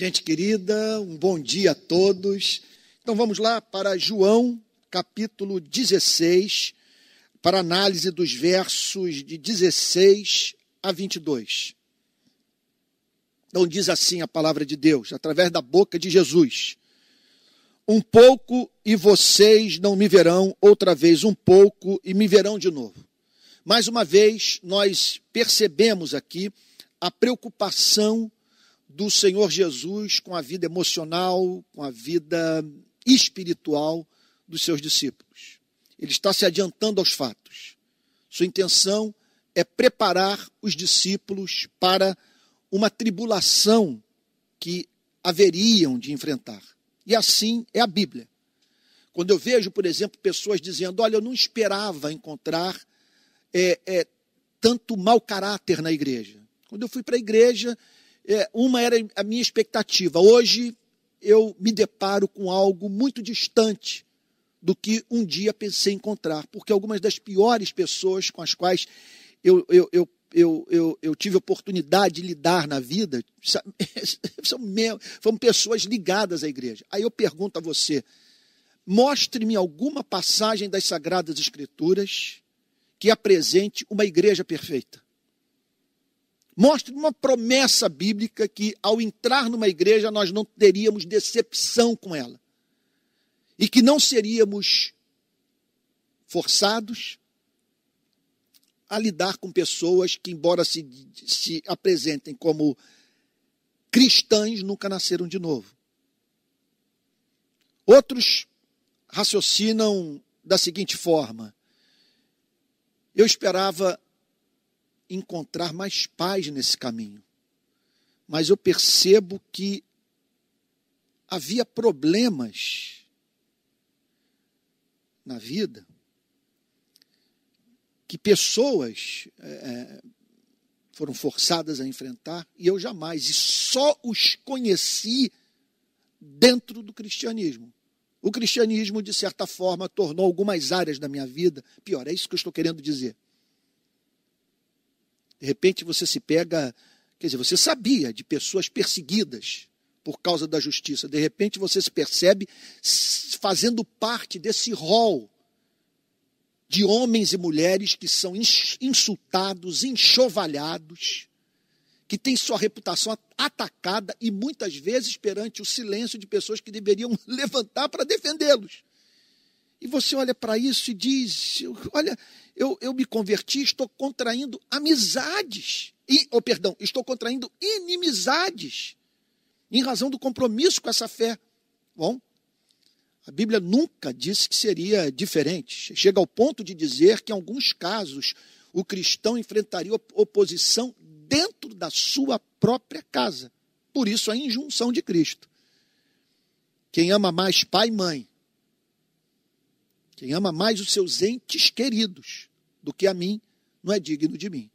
Gente querida, um bom dia a todos. Então vamos lá para João, capítulo 16, para análise dos versos de 16 a 22. Então diz assim a palavra de Deus, através da boca de Jesus: Um pouco e vocês não me verão, outra vez um pouco e me verão de novo. Mais uma vez, nós percebemos aqui a preocupação do Senhor Jesus com a vida emocional, com a vida espiritual dos seus discípulos. Ele está se adiantando aos fatos. Sua intenção é preparar os discípulos para uma tribulação que haveriam de enfrentar. E assim é a Bíblia. Quando eu vejo, por exemplo, pessoas dizendo: Olha, eu não esperava encontrar é, é, tanto mau caráter na igreja. Quando eu fui para a igreja, é, uma era a minha expectativa. Hoje eu me deparo com algo muito distante do que um dia pensei encontrar, porque algumas das piores pessoas com as quais eu, eu, eu eu, eu, eu tive oportunidade de lidar na vida são, são pessoas ligadas à igreja. Aí eu pergunto a você: mostre-me alguma passagem das Sagradas Escrituras que apresente uma igreja perfeita. Mostre uma promessa bíblica que, ao entrar numa igreja, nós não teríamos decepção com ela. E que não seríamos forçados, a lidar com pessoas que, embora se, se apresentem como cristãs, nunca nasceram de novo. Outros raciocinam da seguinte forma: eu esperava encontrar mais paz nesse caminho, mas eu percebo que havia problemas na vida que pessoas é, foram forçadas a enfrentar e eu jamais, e só os conheci dentro do cristianismo. O cristianismo, de certa forma, tornou algumas áreas da minha vida pior. É isso que eu estou querendo dizer. De repente você se pega, quer dizer, você sabia de pessoas perseguidas por causa da justiça. De repente você se percebe fazendo parte desse rol de homens e mulheres que são insultados, enxovalhados, que têm sua reputação atacada e muitas vezes perante o silêncio de pessoas que deveriam levantar para defendê-los. E você olha para isso e diz: Olha, eu, eu me converti, estou contraindo amizades. E, oh, perdão, estou contraindo inimizades em razão do compromisso com essa fé. Bom, a Bíblia nunca disse que seria diferente. Chega ao ponto de dizer que, em alguns casos, o cristão enfrentaria oposição dentro da sua própria casa. Por isso, a injunção de Cristo. Quem ama mais pai e mãe, quem ama mais os seus entes queridos do que a mim, não é digno de mim.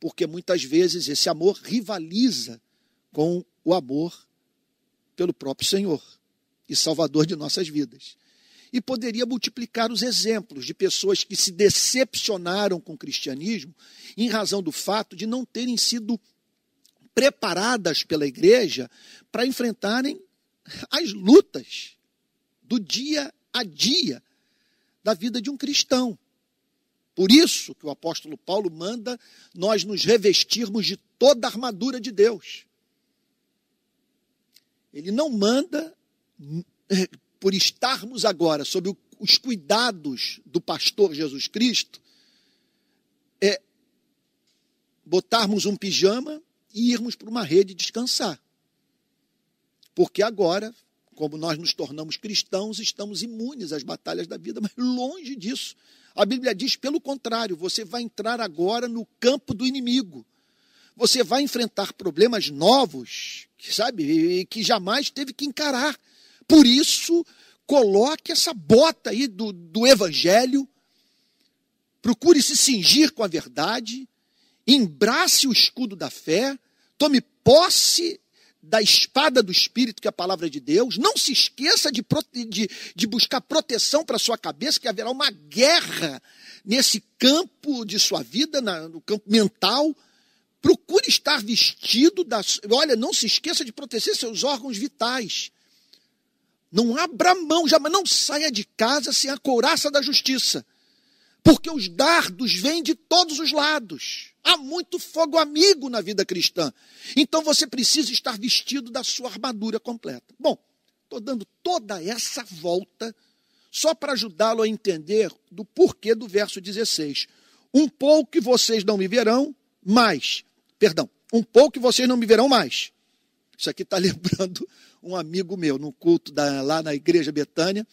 Porque muitas vezes esse amor rivaliza com o amor pelo próprio Senhor e Salvador de nossas vidas. E poderia multiplicar os exemplos de pessoas que se decepcionaram com o cristianismo em razão do fato de não terem sido preparadas pela igreja para enfrentarem as lutas do dia a dia da vida de um cristão. Por isso que o apóstolo Paulo manda nós nos revestirmos de toda a armadura de Deus. Ele não manda por estarmos agora sob os cuidados do pastor Jesus Cristo, é botarmos um pijama e irmos para uma rede descansar. Porque agora, como nós nos tornamos cristãos, estamos imunes às batalhas da vida, mas longe disso. A Bíblia diz, pelo contrário, você vai entrar agora no campo do inimigo. Você vai enfrentar problemas novos, sabe, que jamais teve que encarar. Por isso, coloque essa bota aí do, do evangelho, procure se cingir com a verdade, embrace o escudo da fé, tome posse da espada do Espírito, que é a palavra de Deus. Não se esqueça de, de, de buscar proteção para sua cabeça, que haverá uma guerra nesse campo de sua vida, na, no campo mental. Procure estar vestido das. Olha, não se esqueça de proteger seus órgãos vitais. Não abra mão, jamais não saia de casa sem a couraça da justiça. Porque os dardos vêm de todos os lados. Há muito fogo amigo na vida cristã. Então você precisa estar vestido da sua armadura completa. Bom, estou dando toda essa volta só para ajudá-lo a entender do porquê do verso 16. Um pouco que vocês não me verão mais. Perdão, um pouco que vocês não me verão mais. Isso aqui está lembrando um amigo meu no culto da, lá na igreja Betânia,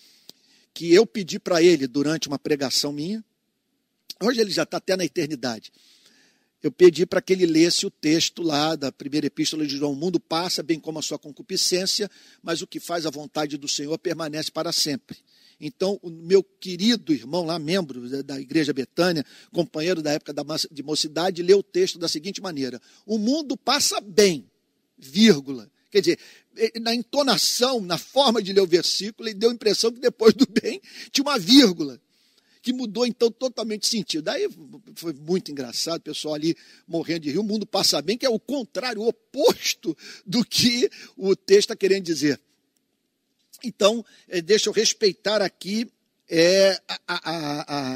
que eu pedi para ele durante uma pregação minha. Hoje ele já está até na eternidade. Eu pedi para que ele lesse o texto lá da primeira epístola de João: O mundo passa, bem como a sua concupiscência, mas o que faz a vontade do Senhor permanece para sempre. Então, o meu querido irmão lá, membro da Igreja Betânia, companheiro da época de mocidade, leu o texto da seguinte maneira: O mundo passa bem, vírgula, Quer dizer, na entonação, na forma de ler o versículo, ele deu a impressão que depois do bem tinha uma vírgula, que mudou então totalmente sentido. Daí foi muito engraçado, o pessoal ali morrendo de rir. O mundo passa bem, que é o contrário, o oposto do que o texto está querendo dizer. Então, é, deixa eu respeitar aqui é, a, a,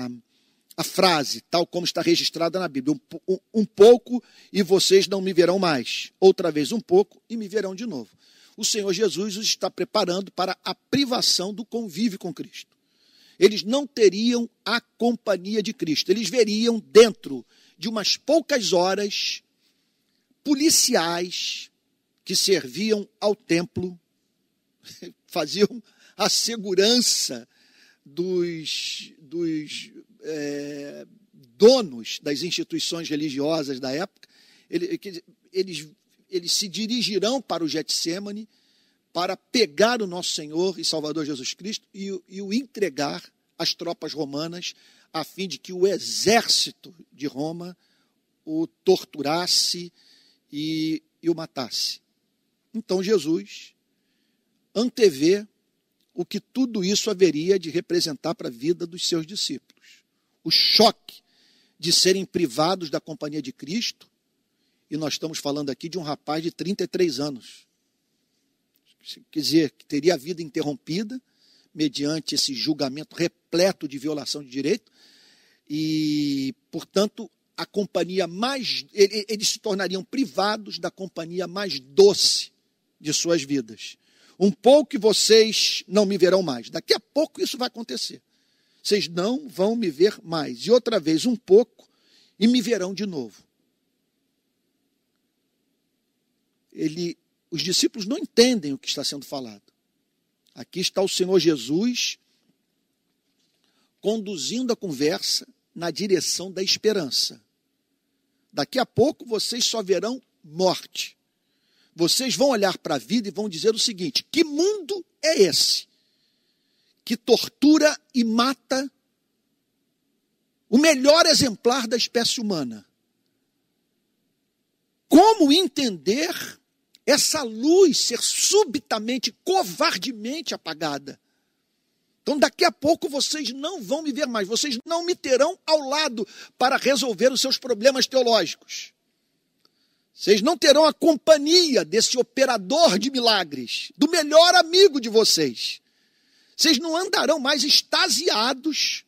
a, a, frase, tal como está registrada na Bíblia. Um, um pouco e vocês não me verão mais. Outra vez um pouco e me verão de novo. O Senhor Jesus os está preparando para a privação do convívio com Cristo. Eles não teriam a companhia de Cristo. Eles veriam dentro de umas poucas horas policiais que serviam ao templo faziam a segurança dos, dos é, donos das instituições religiosas da época. Eles, eles se dirigirão para o Getsemane para pegar o nosso Senhor e Salvador Jesus Cristo e, e o entregar às tropas romanas, a fim de que o exército de Roma o torturasse e, e o matasse. Então Jesus antevê o que tudo isso haveria de representar para a vida dos seus discípulos. O choque de serem privados da companhia de Cristo, e nós estamos falando aqui de um rapaz de 33 anos. Quer dizer, que teria a vida interrompida mediante esse julgamento repleto de violação de direito, e, portanto, a companhia mais. Eles se tornariam privados da companhia mais doce de suas vidas um pouco e vocês não me verão mais. Daqui a pouco isso vai acontecer. Vocês não vão me ver mais. E outra vez, um pouco e me verão de novo. Ele, os discípulos não entendem o que está sendo falado. Aqui está o Senhor Jesus conduzindo a conversa na direção da esperança. Daqui a pouco vocês só verão morte vocês vão olhar para a vida e vão dizer o seguinte: que mundo é esse que tortura e mata o melhor exemplar da espécie humana? Como entender essa luz ser subitamente, covardemente apagada? Então, daqui a pouco vocês não vão me ver mais, vocês não me terão ao lado para resolver os seus problemas teológicos. Vocês não terão a companhia desse operador de milagres, do melhor amigo de vocês. Vocês não andarão mais extasiados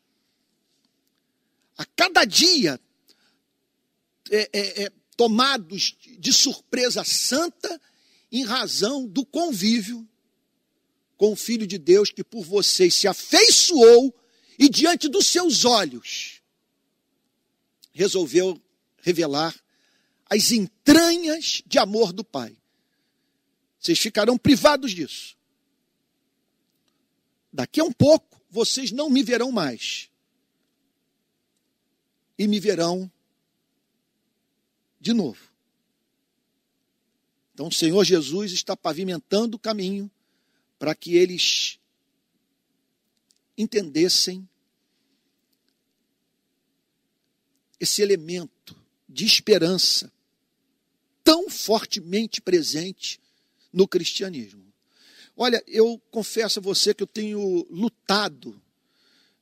a cada dia, é, é, é, tomados de surpresa santa, em razão do convívio com o Filho de Deus que por vocês se afeiçoou e diante dos seus olhos resolveu revelar as entranhas de amor do Pai. Vocês ficarão privados disso. Daqui a um pouco, vocês não me verão mais. E me verão de novo. Então, o Senhor Jesus está pavimentando o caminho para que eles entendessem esse elemento de esperança tão fortemente presente no cristianismo. Olha, eu confesso a você que eu tenho lutado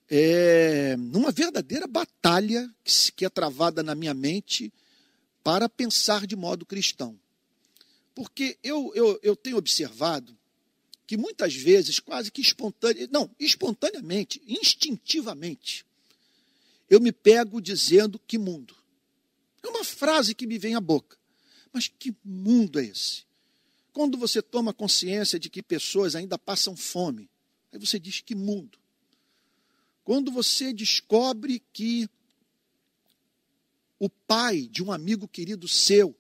é, numa verdadeira batalha que é travada na minha mente para pensar de modo cristão. Porque eu, eu, eu tenho observado que muitas vezes, quase que espontaneamente, não, espontaneamente, instintivamente, eu me pego dizendo que mundo. É uma frase que me vem à boca. Mas que mundo é esse? Quando você toma consciência de que pessoas ainda passam fome, aí você diz que mundo. Quando você descobre que o pai de um amigo querido seu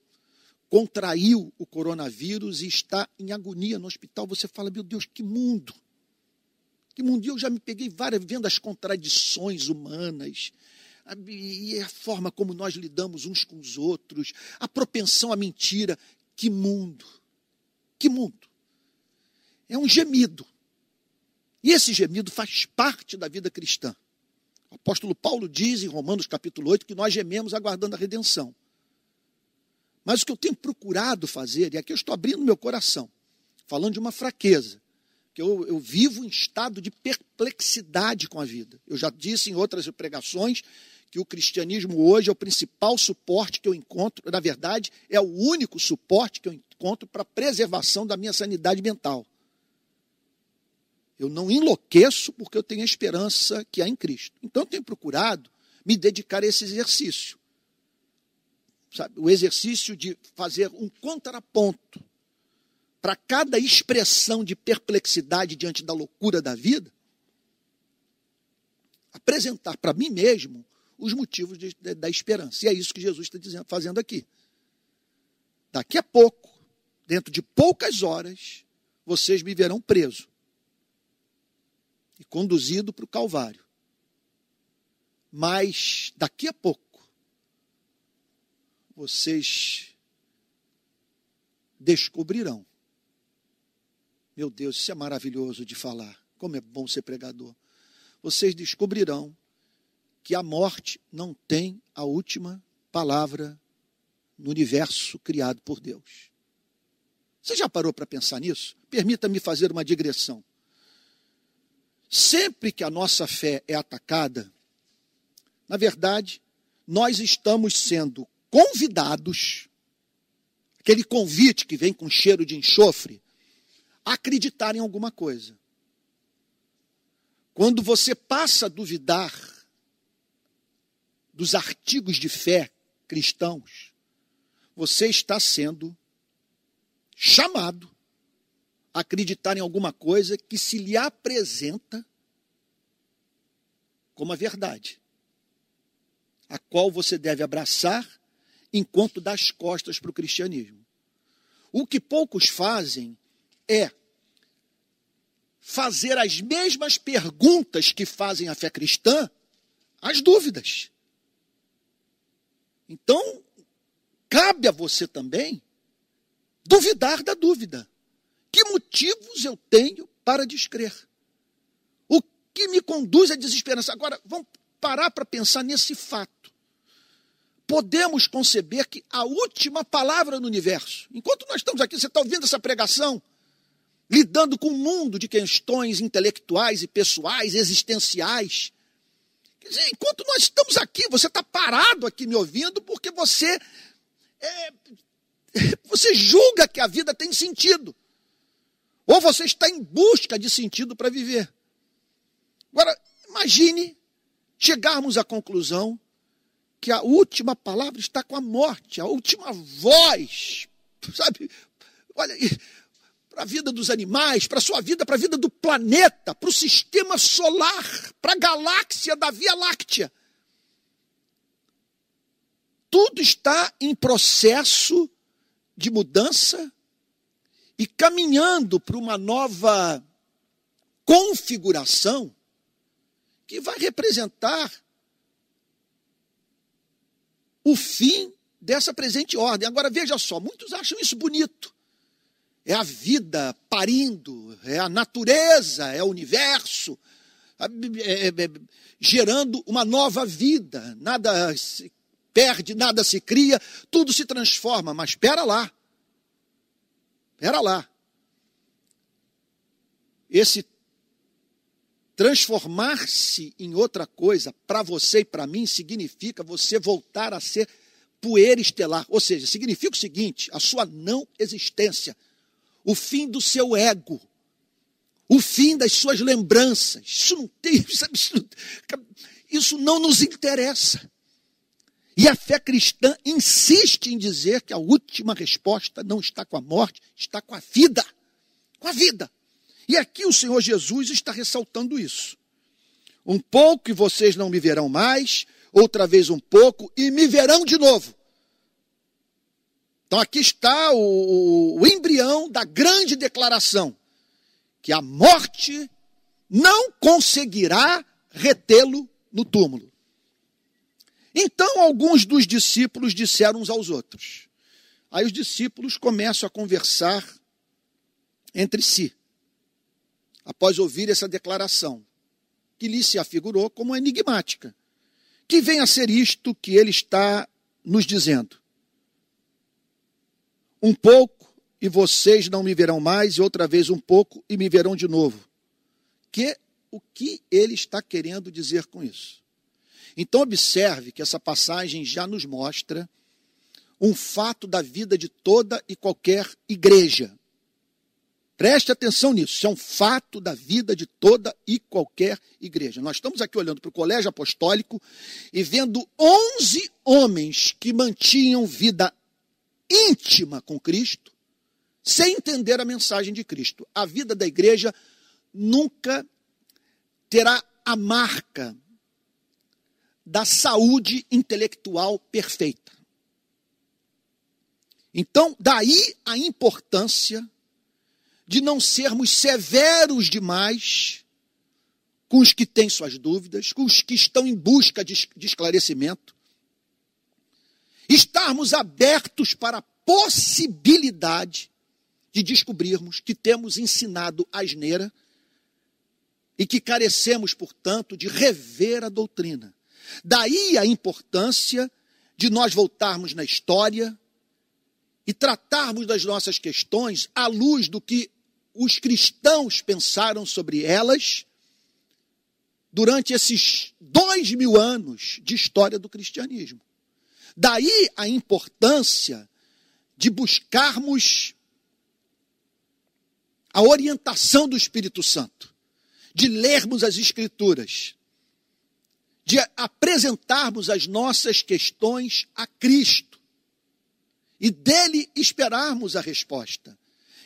contraiu o coronavírus e está em agonia no hospital, você fala: meu Deus, que mundo! Que mundo! E eu já me peguei várias vendo as contradições humanas, e a forma como nós lidamos uns com os outros, a propensão à mentira. Que mundo! Que mundo! É um gemido. E esse gemido faz parte da vida cristã. O apóstolo Paulo diz em Romanos capítulo 8 que nós gememos aguardando a redenção. Mas o que eu tenho procurado fazer, e aqui eu estou abrindo meu coração, falando de uma fraqueza, que eu, eu vivo em estado de perplexidade com a vida. Eu já disse em outras pregações que o cristianismo hoje é o principal suporte que eu encontro, na verdade, é o único suporte que eu encontro para a preservação da minha sanidade mental. Eu não enlouqueço porque eu tenho a esperança que há em Cristo. Então eu tenho procurado me dedicar a esse exercício sabe, o exercício de fazer um contraponto para cada expressão de perplexidade diante da loucura da vida, apresentar para mim mesmo os motivos de, de, da esperança. E é isso que Jesus está dizendo, fazendo aqui. Daqui a pouco, dentro de poucas horas, vocês me verão preso e conduzido para o Calvário. Mas daqui a pouco, vocês descobrirão. Meu Deus, isso é maravilhoso de falar. Como é bom ser pregador. Vocês descobrirão que a morte não tem a última palavra no universo criado por Deus. Você já parou para pensar nisso? Permita-me fazer uma digressão. Sempre que a nossa fé é atacada, na verdade, nós estamos sendo convidados, aquele convite que vem com cheiro de enxofre, a acreditar em alguma coisa. Quando você passa a duvidar dos artigos de fé cristãos, você está sendo chamado acreditar em alguma coisa que se lhe apresenta como a verdade, a qual você deve abraçar enquanto dá as costas para o cristianismo. O que poucos fazem é fazer as mesmas perguntas que fazem a fé cristã, as dúvidas. Então, cabe a você também duvidar da dúvida. Que motivos eu tenho para descrer? O que me conduz à desesperança? Agora, vamos parar para pensar nesse fato podemos conceber que a última palavra no universo, enquanto nós estamos aqui, você está ouvindo essa pregação, lidando com um mundo de questões intelectuais e pessoais, existenciais. Quer dizer, enquanto nós estamos aqui, você está parado aqui me ouvindo porque você é, você julga que a vida tem sentido. Ou você está em busca de sentido para viver. Agora, imagine chegarmos à conclusão que a última palavra está com a morte, a última voz, sabe? Olha, para a vida dos animais, para a sua vida, para a vida do planeta, para o sistema solar, para a galáxia da Via Láctea. Tudo está em processo de mudança e caminhando para uma nova configuração que vai representar o fim dessa presente ordem. Agora veja só, muitos acham isso bonito. É a vida parindo, é a natureza, é o universo, é, é, é, gerando uma nova vida. Nada se perde, nada se cria, tudo se transforma. Mas espera lá, espera lá. esse transformar-se em outra coisa, para você e para mim, significa você voltar a ser poeira estelar. Ou seja, significa o seguinte: a sua não existência, o fim do seu ego, o fim das suas lembranças. Isso não tem. Isso não nos interessa. E a fé cristã insiste em dizer que a última resposta não está com a morte, está com a vida. Com a vida. E aqui o Senhor Jesus está ressaltando isso. Um pouco e vocês não me verão mais, outra vez um pouco e me verão de novo. Então aqui está o, o embrião da grande declaração: que a morte não conseguirá retê-lo no túmulo. Então alguns dos discípulos disseram uns aos outros. Aí os discípulos começam a conversar entre si após ouvir essa declaração, que lhe se afigurou como enigmática. Que vem a ser isto que ele está nos dizendo. Um pouco e vocês não me verão mais, e outra vez um pouco e me verão de novo. Que o que ele está querendo dizer com isso? Então observe que essa passagem já nos mostra um fato da vida de toda e qualquer igreja. Preste atenção nisso, isso é um fato da vida de toda e qualquer igreja. Nós estamos aqui olhando para o colégio apostólico e vendo 11 homens que mantinham vida íntima com Cristo, sem entender a mensagem de Cristo. A vida da igreja nunca terá a marca da saúde intelectual perfeita. Então, daí a importância de não sermos severos demais com os que têm suas dúvidas, com os que estão em busca de, esclarecimento, estarmos abertos para a possibilidade de descobrirmos que temos ensinado asneira e que carecemos, portanto, de rever a doutrina. Daí a importância de nós voltarmos na história e tratarmos das nossas questões à luz do que os cristãos pensaram sobre elas durante esses dois mil anos de história do cristianismo. Daí a importância de buscarmos a orientação do Espírito Santo, de lermos as Escrituras, de apresentarmos as nossas questões a Cristo e dele esperarmos a resposta.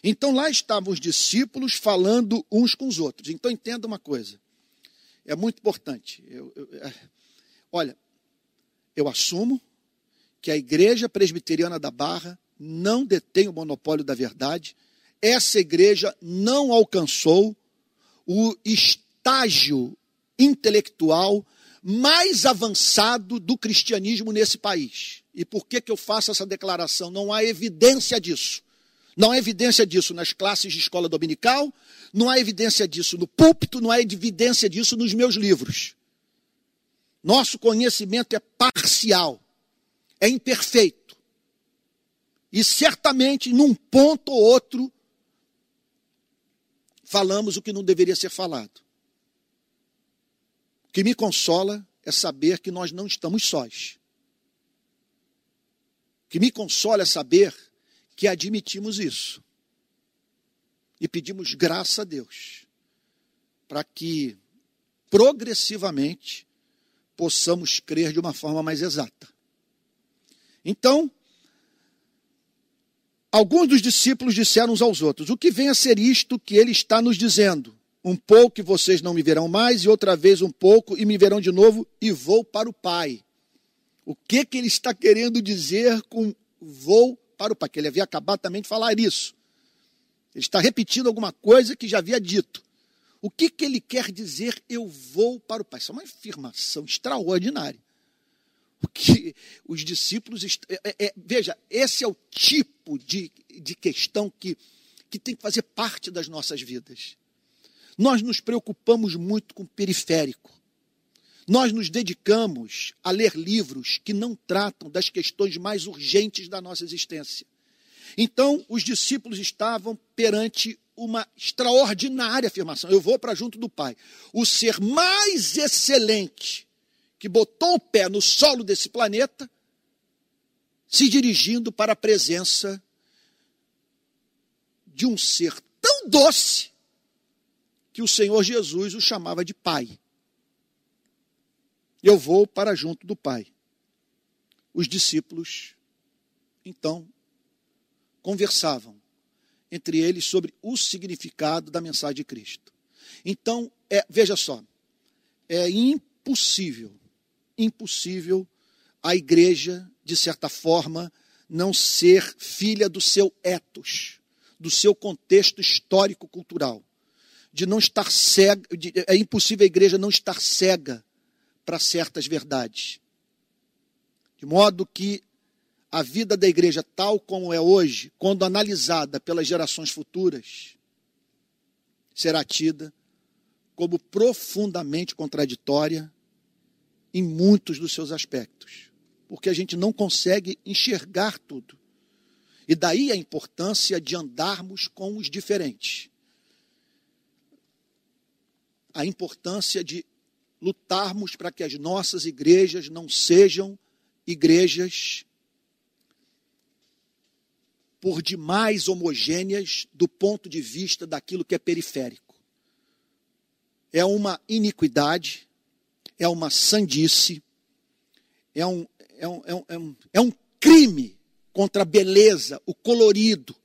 Então lá estavam os discípulos falando uns com os outros. Então entenda uma coisa, é muito importante. Eu, eu, é, olha, eu assumo que a Igreja Presbiteriana da Barra não detém o monopólio da verdade. Essa igreja não alcançou o estágio intelectual mais avançado do cristianismo nesse país. E por que, que eu faço essa declaração? Não há evidência disso. Não há evidência disso nas classes de escola dominical, não há evidência disso no púlpito, não há evidência disso nos meus livros. Nosso conhecimento é parcial, é imperfeito. E certamente, num ponto ou outro, falamos o que não deveria ser falado. Que me consola é saber que nós não estamos sós. Que me consola é saber que admitimos isso. E pedimos graça a Deus para que progressivamente possamos crer de uma forma mais exata. Então, alguns dos discípulos disseram uns aos outros: O que vem a ser isto que ele está nos dizendo? Um pouco e vocês não me verão mais, e outra vez um pouco e me verão de novo, e vou para o Pai. O que, que ele está querendo dizer com vou para o Pai, que ele havia acabado também de falar isso. Ele está repetindo alguma coisa que já havia dito. O que, que ele quer dizer, eu vou para o Pai? Isso é uma afirmação extraordinária. O que os discípulos. É, é, é, veja, esse é o tipo de, de questão que, que tem que fazer parte das nossas vidas. Nós nos preocupamos muito com o periférico. Nós nos dedicamos a ler livros que não tratam das questões mais urgentes da nossa existência. Então, os discípulos estavam perante uma extraordinária afirmação. Eu vou para junto do Pai. O ser mais excelente que botou o pé no solo desse planeta, se dirigindo para a presença de um ser tão doce que o Senhor Jesus o chamava de Pai. Eu vou para junto do Pai. Os discípulos, então, conversavam entre eles sobre o significado da mensagem de Cristo. Então, é, veja só, é impossível, impossível a igreja, de certa forma, não ser filha do seu etos, do seu contexto histórico-cultural, de não estar cega, de, é impossível a igreja não estar cega para certas verdades. De modo que a vida da igreja tal como é hoje, quando analisada pelas gerações futuras, será tida como profundamente contraditória em muitos dos seus aspectos, porque a gente não consegue enxergar tudo. E daí a importância de andarmos com os diferentes. A importância de lutarmos para que as nossas igrejas não sejam igrejas por demais homogêneas do ponto de vista daquilo que é periférico. É uma iniquidade, é uma sandice, é um, é um, é um, é um, é crime contra a beleza, o colorido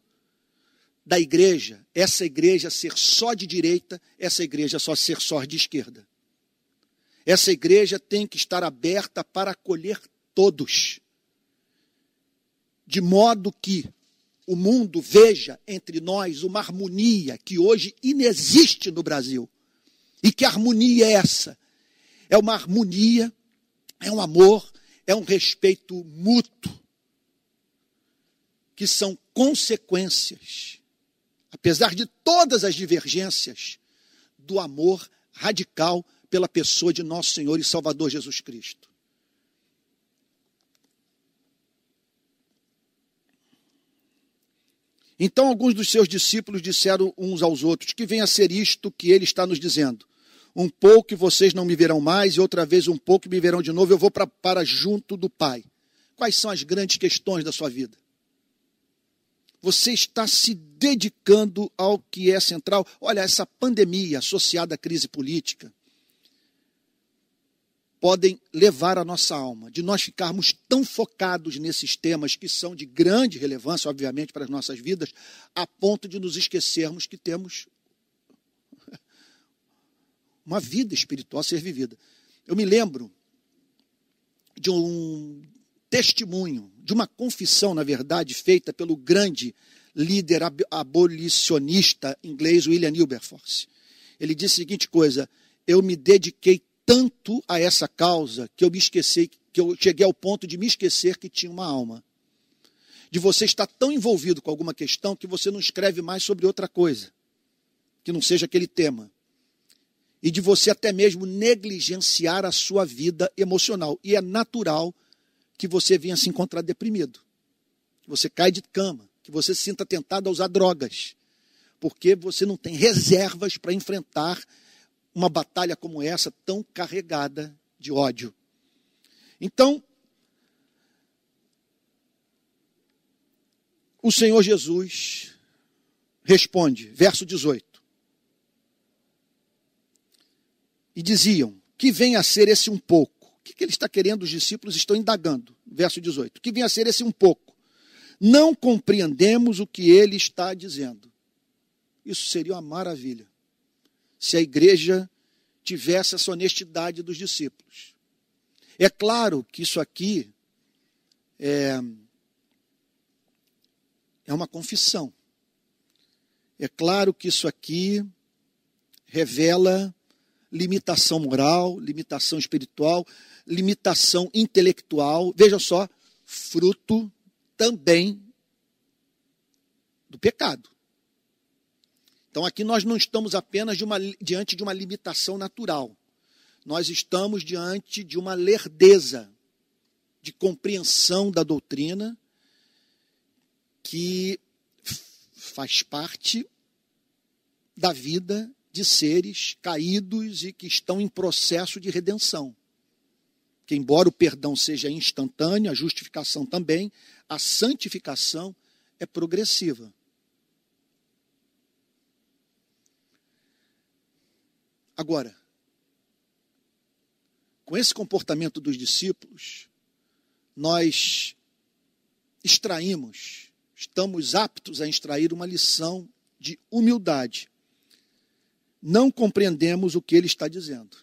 da igreja, essa igreja ser só de direita, essa igreja só ser só de esquerda. Essa igreja tem que estar aberta para acolher todos, de modo que o mundo veja entre nós uma harmonia que hoje inexiste no Brasil. E que harmonia é essa? É uma harmonia, é um amor, é um respeito mútuo, que são consequências, apesar de todas as divergências, do amor radical pela pessoa de nosso Senhor e Salvador Jesus Cristo. Então alguns dos seus discípulos disseram uns aos outros: Que venha a ser isto que ele está nos dizendo. Um pouco e vocês não me verão mais, e outra vez um pouco e me verão de novo, eu vou para junto do Pai. Quais são as grandes questões da sua vida? Você está se dedicando ao que é central? Olha, essa pandemia associada à crise política, podem levar a nossa alma, de nós ficarmos tão focados nesses temas que são de grande relevância, obviamente, para as nossas vidas, a ponto de nos esquecermos que temos uma vida espiritual a ser vivida. Eu me lembro de um testemunho, de uma confissão, na verdade, feita pelo grande líder abolicionista inglês William Wilberforce. Ele disse a seguinte coisa: Eu me dediquei tanto a essa causa que eu me esqueci, que eu cheguei ao ponto de me esquecer que tinha uma alma. De você estar tão envolvido com alguma questão que você não escreve mais sobre outra coisa, que não seja aquele tema. E de você até mesmo negligenciar a sua vida emocional. E é natural que você venha se encontrar deprimido. Que você cai de cama, que você se sinta tentado a usar drogas. Porque você não tem reservas para enfrentar uma batalha como essa, tão carregada de ódio. Então, o Senhor Jesus responde, verso 18. E diziam: Que vem a ser esse um pouco? O que, que ele está querendo? Os discípulos estão indagando. Verso 18. Que vem a ser esse um pouco? Não compreendemos o que ele está dizendo. Isso seria uma maravilha se a igreja tivesse essa honestidade dos discípulos. É claro que isso aqui é, é uma confissão. É claro que isso aqui revela limitação moral, limitação espiritual, limitação intelectual. Veja só, fruto também do pecado. Então aqui nós não estamos apenas de uma, diante de uma limitação natural. Nós estamos diante de uma lerdeza de compreensão da doutrina que faz parte da vida de seres caídos e que estão em processo de redenção. Que, embora o perdão seja instantâneo, a justificação também, a santificação é progressiva. Agora, com esse comportamento dos discípulos, nós extraímos, estamos aptos a extrair uma lição de humildade. Não compreendemos o que ele está dizendo.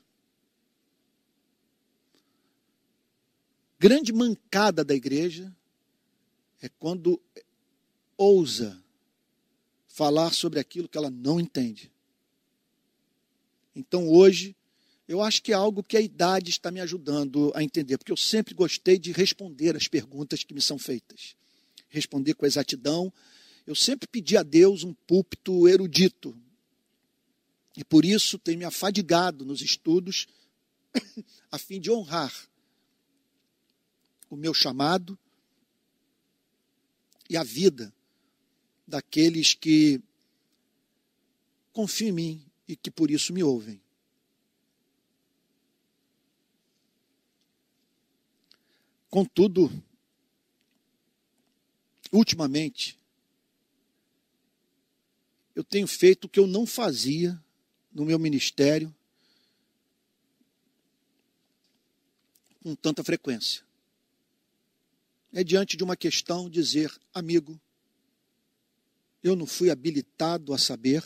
Grande mancada da igreja é quando ousa falar sobre aquilo que ela não entende. Então hoje, eu acho que é algo que a idade está me ajudando a entender, porque eu sempre gostei de responder as perguntas que me são feitas. Responder com exatidão. Eu sempre pedi a Deus um púlpito erudito. E por isso tenho me afadigado nos estudos, a fim de honrar o meu chamado e a vida daqueles que confiam em mim e que por isso me ouvem. Contudo, ultimamente, eu tenho feito o que eu não fazia no meu ministério com tanta frequência. É diante de uma questão dizer, amigo, eu não fui habilitado a saber,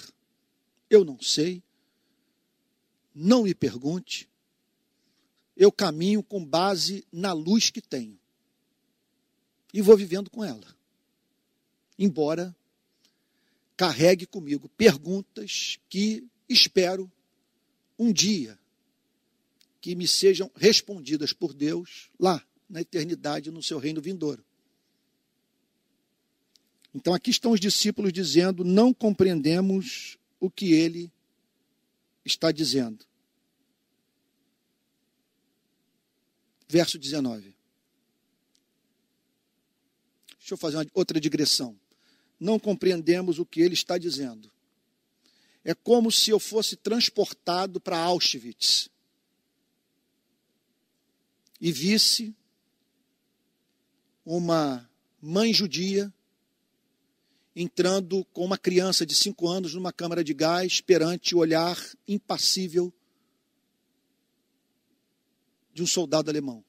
eu não sei. Não me pergunte. Eu caminho com base na luz que tenho. E vou vivendo com ela. Embora carregue comigo perguntas que espero um dia que me sejam respondidas por Deus lá na eternidade, no seu reino vindouro. Então aqui estão os discípulos dizendo: não compreendemos o que ele está dizendo. Verso 19. Deixa eu fazer uma, outra digressão. Não compreendemos o que ele está dizendo. É como se eu fosse transportado para Auschwitz e visse uma mãe judia entrando com uma criança de cinco anos numa câmara de gás perante o olhar impassível de um soldado alemão.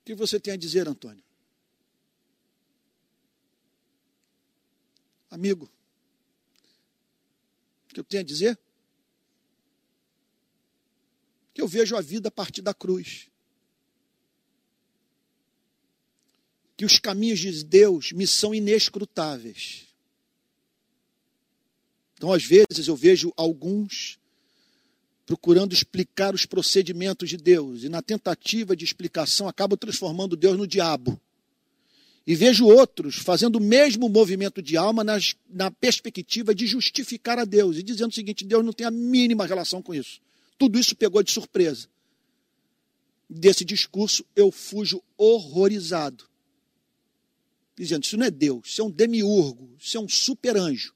O que você tem a dizer, Antônio? Amigo, que eu tenho a dizer? que eu vejo a vida a partir da cruz. Que os caminhos de Deus me são inescrutáveis. Então, às vezes, eu vejo alguns procurando explicar os procedimentos de Deus, e na tentativa de explicação acabam transformando Deus no diabo. E vejo outros fazendo o mesmo movimento de alma nas, na perspectiva de justificar a Deus e dizendo o seguinte: Deus não tem a mínima relação com isso. Tudo isso pegou de surpresa. Desse discurso eu fujo horrorizado. Dizendo, isso não é Deus, isso é um demiurgo, isso é um super-anjo.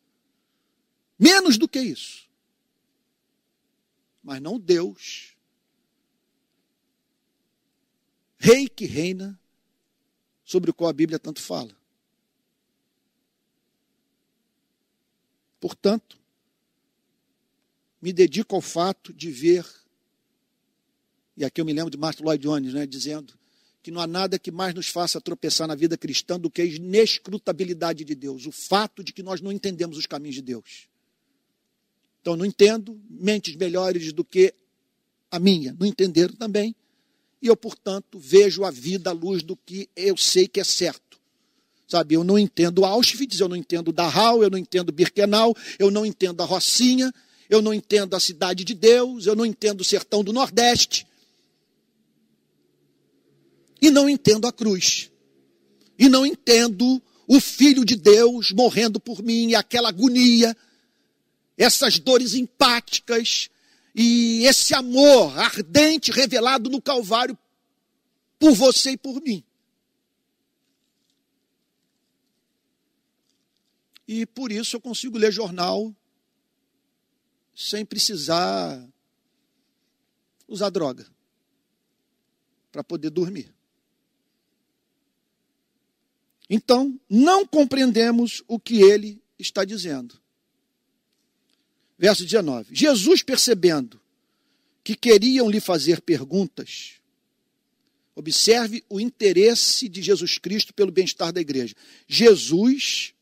Menos do que isso. Mas não Deus. Rei que reina, sobre o qual a Bíblia tanto fala. Portanto, me dedico ao fato de ver, e aqui eu me lembro de Martin Lloyd Jones, né, dizendo que não há nada que mais nos faça tropeçar na vida cristã do que a inescrutabilidade de Deus, o fato de que nós não entendemos os caminhos de Deus. Então, não entendo mentes melhores do que a minha, não entenderam também, e eu, portanto, vejo a vida à luz do que eu sei que é certo. Sabe, eu não entendo Auschwitz, eu não entendo Dachau, eu não entendo Birkenau, eu não entendo a Rocinha, eu não entendo a cidade de Deus, eu não entendo o sertão do Nordeste. E não entendo a cruz. E não entendo o Filho de Deus morrendo por mim, e aquela agonia, essas dores empáticas, e esse amor ardente revelado no Calvário por você e por mim. E por isso eu consigo ler jornal sem precisar usar droga para poder dormir. Então, não compreendemos o que ele está dizendo. Verso 19: Jesus, percebendo que queriam lhe fazer perguntas, observe o interesse de Jesus Cristo pelo bem-estar da igreja. Jesus,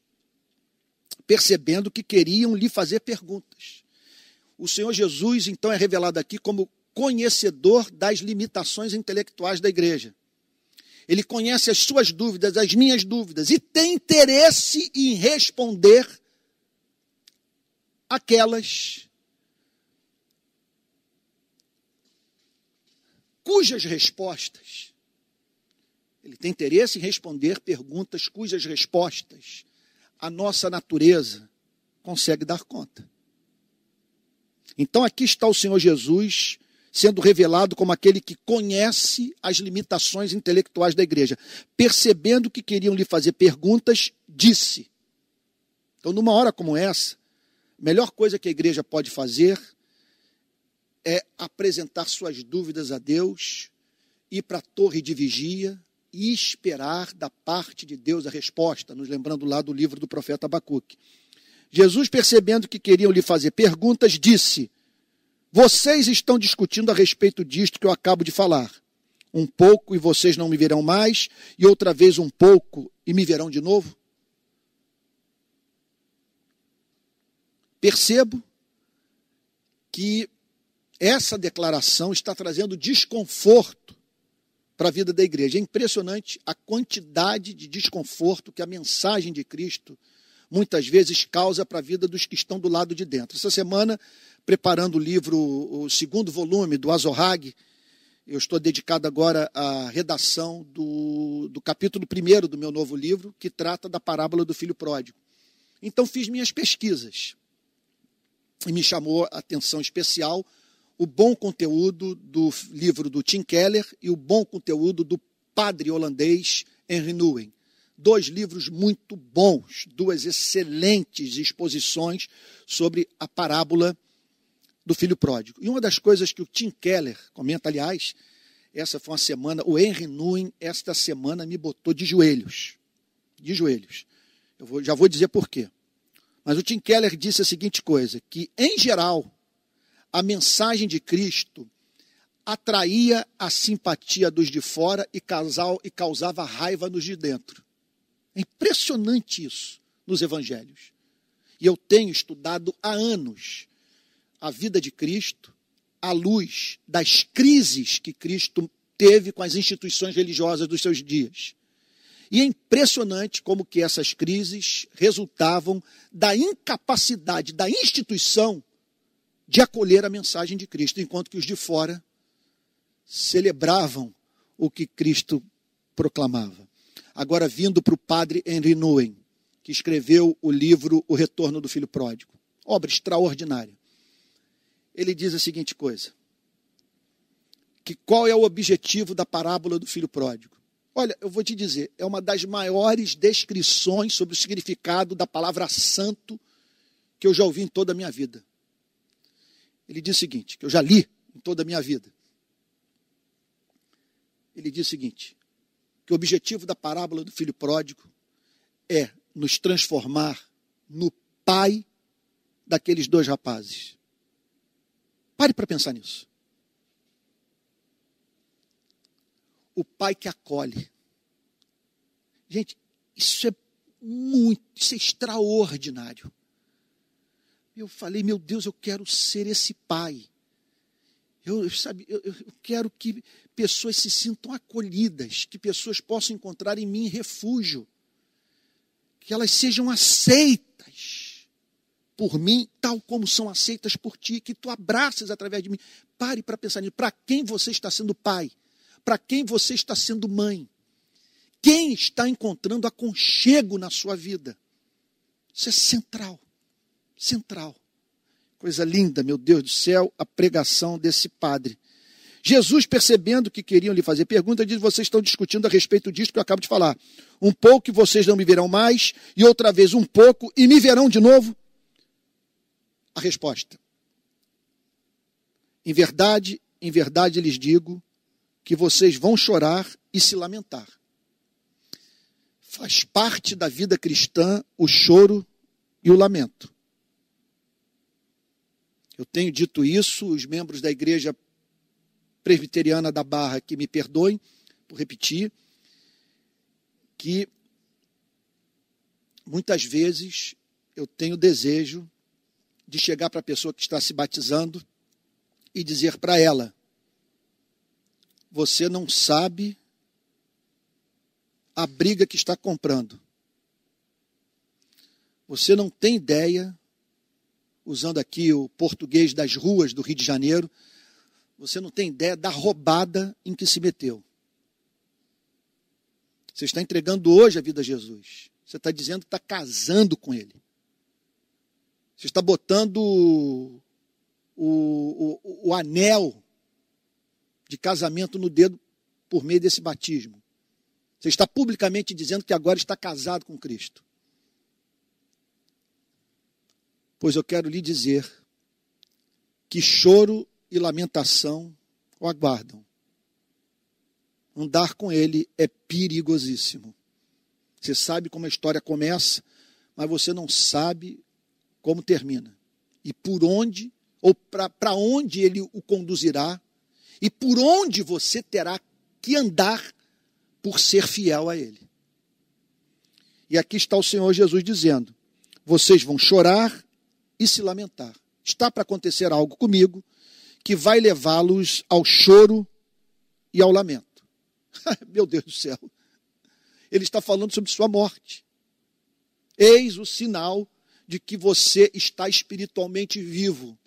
percebendo que queriam lhe fazer perguntas. O Senhor Jesus, então, é revelado aqui como conhecedor das limitações intelectuais da igreja. Ele conhece as suas dúvidas, as minhas dúvidas, e tem interesse em responder aquelas cujas respostas ele tem interesse em responder perguntas cujas respostas a nossa natureza consegue dar conta. Então aqui está o Senhor Jesus sendo revelado como aquele que conhece as limitações intelectuais da igreja. Percebendo que queriam lhe fazer perguntas, disse. Então, numa hora como essa, melhor coisa que a igreja pode fazer é apresentar suas dúvidas a Deus, ir para a torre de vigia e esperar da parte de Deus a resposta, nos lembrando lá do livro do profeta Abacuque. Jesus, percebendo que queriam lhe fazer perguntas, disse: Vocês estão discutindo a respeito disto que eu acabo de falar. Um pouco e vocês não me verão mais, e outra vez um pouco e me verão de novo? Percebo que essa declaração está trazendo desconforto para a vida da igreja. É impressionante a quantidade de desconforto que a mensagem de Cristo muitas vezes causa para a vida dos que estão do lado de dentro. Essa semana, preparando o livro, o segundo volume do Azorrag, eu estou dedicado agora à redação do, do capítulo primeiro do meu novo livro, que trata da parábola do filho pródigo. Então fiz minhas pesquisas e me chamou a atenção especial o bom conteúdo do livro do Tim Keller e o bom conteúdo do padre holandês Henry Nouwen. Dois livros muito bons, duas excelentes exposições sobre a parábola do filho pródigo. E uma das coisas que o Tim Keller comenta, aliás, essa foi uma semana, o Henry Nouwen, esta semana, me botou de joelhos. De joelhos. Eu vou, já vou dizer por quê. Mas o Tim Keller disse a seguinte coisa: que, em geral, a mensagem de Cristo atraía a simpatia dos de fora e, e causava raiva nos de dentro. É impressionante isso nos evangelhos. E eu tenho estudado há anos a vida de Cristo à luz das crises que Cristo teve com as instituições religiosas dos seus dias. E é impressionante como que essas crises resultavam da incapacidade da instituição de acolher a mensagem de Cristo, enquanto que os de fora celebravam o que Cristo proclamava. Agora, vindo para o padre Henry Nouwen, que escreveu o livro O Retorno do Filho Pródigo, obra extraordinária. Ele diz a seguinte coisa: que qual é o objetivo da parábola do filho pródigo? Olha, eu vou te dizer, é uma das maiores descrições sobre o significado da palavra santo que eu já ouvi em toda a minha vida. Ele diz o seguinte, que eu já li em toda a minha vida. Ele diz o seguinte, que o objetivo da parábola do filho pródigo é nos transformar no pai daqueles dois rapazes. Pare para pensar nisso. O pai que acolhe. Gente, isso é muito, isso é extraordinário. Eu falei, meu Deus, eu quero ser esse pai. Eu, sabe, eu, eu quero que pessoas se sintam acolhidas, que pessoas possam encontrar em mim refúgio, que elas sejam aceitas por mim, tal como são aceitas por ti, que tu abraces através de mim. Pare para pensar nisso. Para quem você está sendo pai? Para quem você está sendo mãe. Quem está encontrando aconchego na sua vida? Isso é central. Central. Coisa linda, meu Deus do céu, a pregação desse padre. Jesus, percebendo que queriam lhe fazer pergunta, diz: Vocês estão discutindo a respeito disso que eu acabo de falar. Um pouco e vocês não me verão mais, e outra vez um pouco e me verão de novo. A resposta: Em verdade, em verdade lhes digo que vocês vão chorar e se lamentar. Faz parte da vida cristã o choro e o lamento. Eu tenho dito isso, os membros da igreja presbiteriana da Barra que me perdoem por repetir, que muitas vezes eu tenho desejo de chegar para a pessoa que está se batizando e dizer para ela: você não sabe a briga que está comprando. Você não tem ideia, usando aqui o português das ruas do Rio de Janeiro, você não tem ideia da roubada em que se meteu. Você está entregando hoje a vida a Jesus. Você está dizendo que está casando com Ele. Você está botando o, o, o, o anel de casamento no dedo por meio desse batismo. Você está publicamente dizendo que agora está casado com Cristo. Pois eu quero lhe dizer que choro e lamentação o aguardam. Andar com ele é perigosíssimo. Você sabe como a história começa, mas você não sabe como termina. E por onde, ou para onde ele o conduzirá, e por onde você terá que andar por ser fiel a ele. E aqui está o Senhor Jesus dizendo: vocês vão chorar e se lamentar. Está para acontecer algo comigo que vai levá-los ao choro e ao lamento. Meu Deus do céu. Ele está falando sobre sua morte. Eis o sinal de que você está espiritualmente vivo.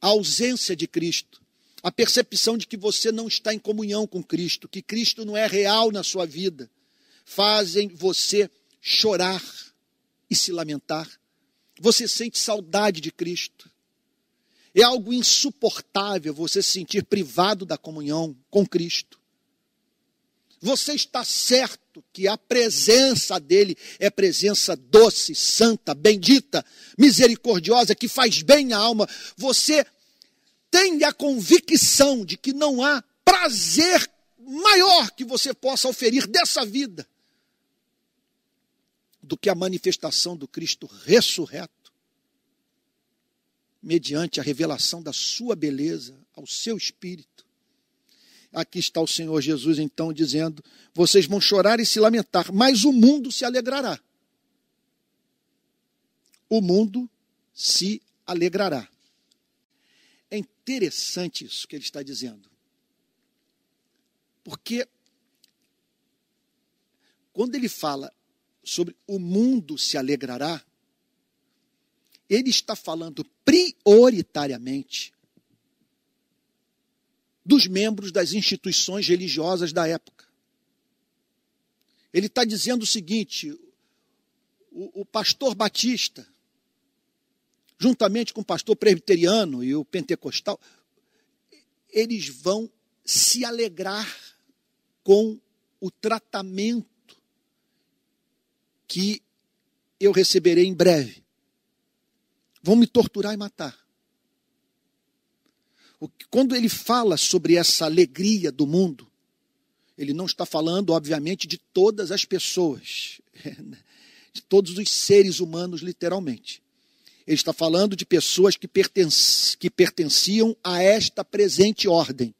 A ausência de Cristo, a percepção de que você não está em comunhão com Cristo, que Cristo não é real na sua vida, fazem você chorar e se lamentar. Você sente saudade de Cristo. É algo insuportável você se sentir privado da comunhão com Cristo. Você está certo que a presença dele é presença doce, santa, bendita, misericordiosa, que faz bem à alma. Você tem a convicção de que não há prazer maior que você possa oferir dessa vida do que a manifestação do Cristo ressurreto mediante a revelação da sua beleza ao seu espírito. Aqui está o Senhor Jesus então dizendo: vocês vão chorar e se lamentar, mas o mundo se alegrará. O mundo se alegrará. Interessante isso que ele está dizendo. Porque quando ele fala sobre o mundo se alegrará, ele está falando prioritariamente dos membros das instituições religiosas da época. Ele está dizendo o seguinte: o, o, pastor batista, juntamente com o pastor presbiteriano e o pentecostal, eles vão se alegrar com o tratamento que eu receberei em breve vão me torturar e matar. Quando ele fala sobre essa alegria do mundo, ele não está falando, obviamente, de todas as pessoas, de todos os seres humanos, literalmente. Ele está falando de pessoas que, pertenc que pertenciam a esta presente ordem.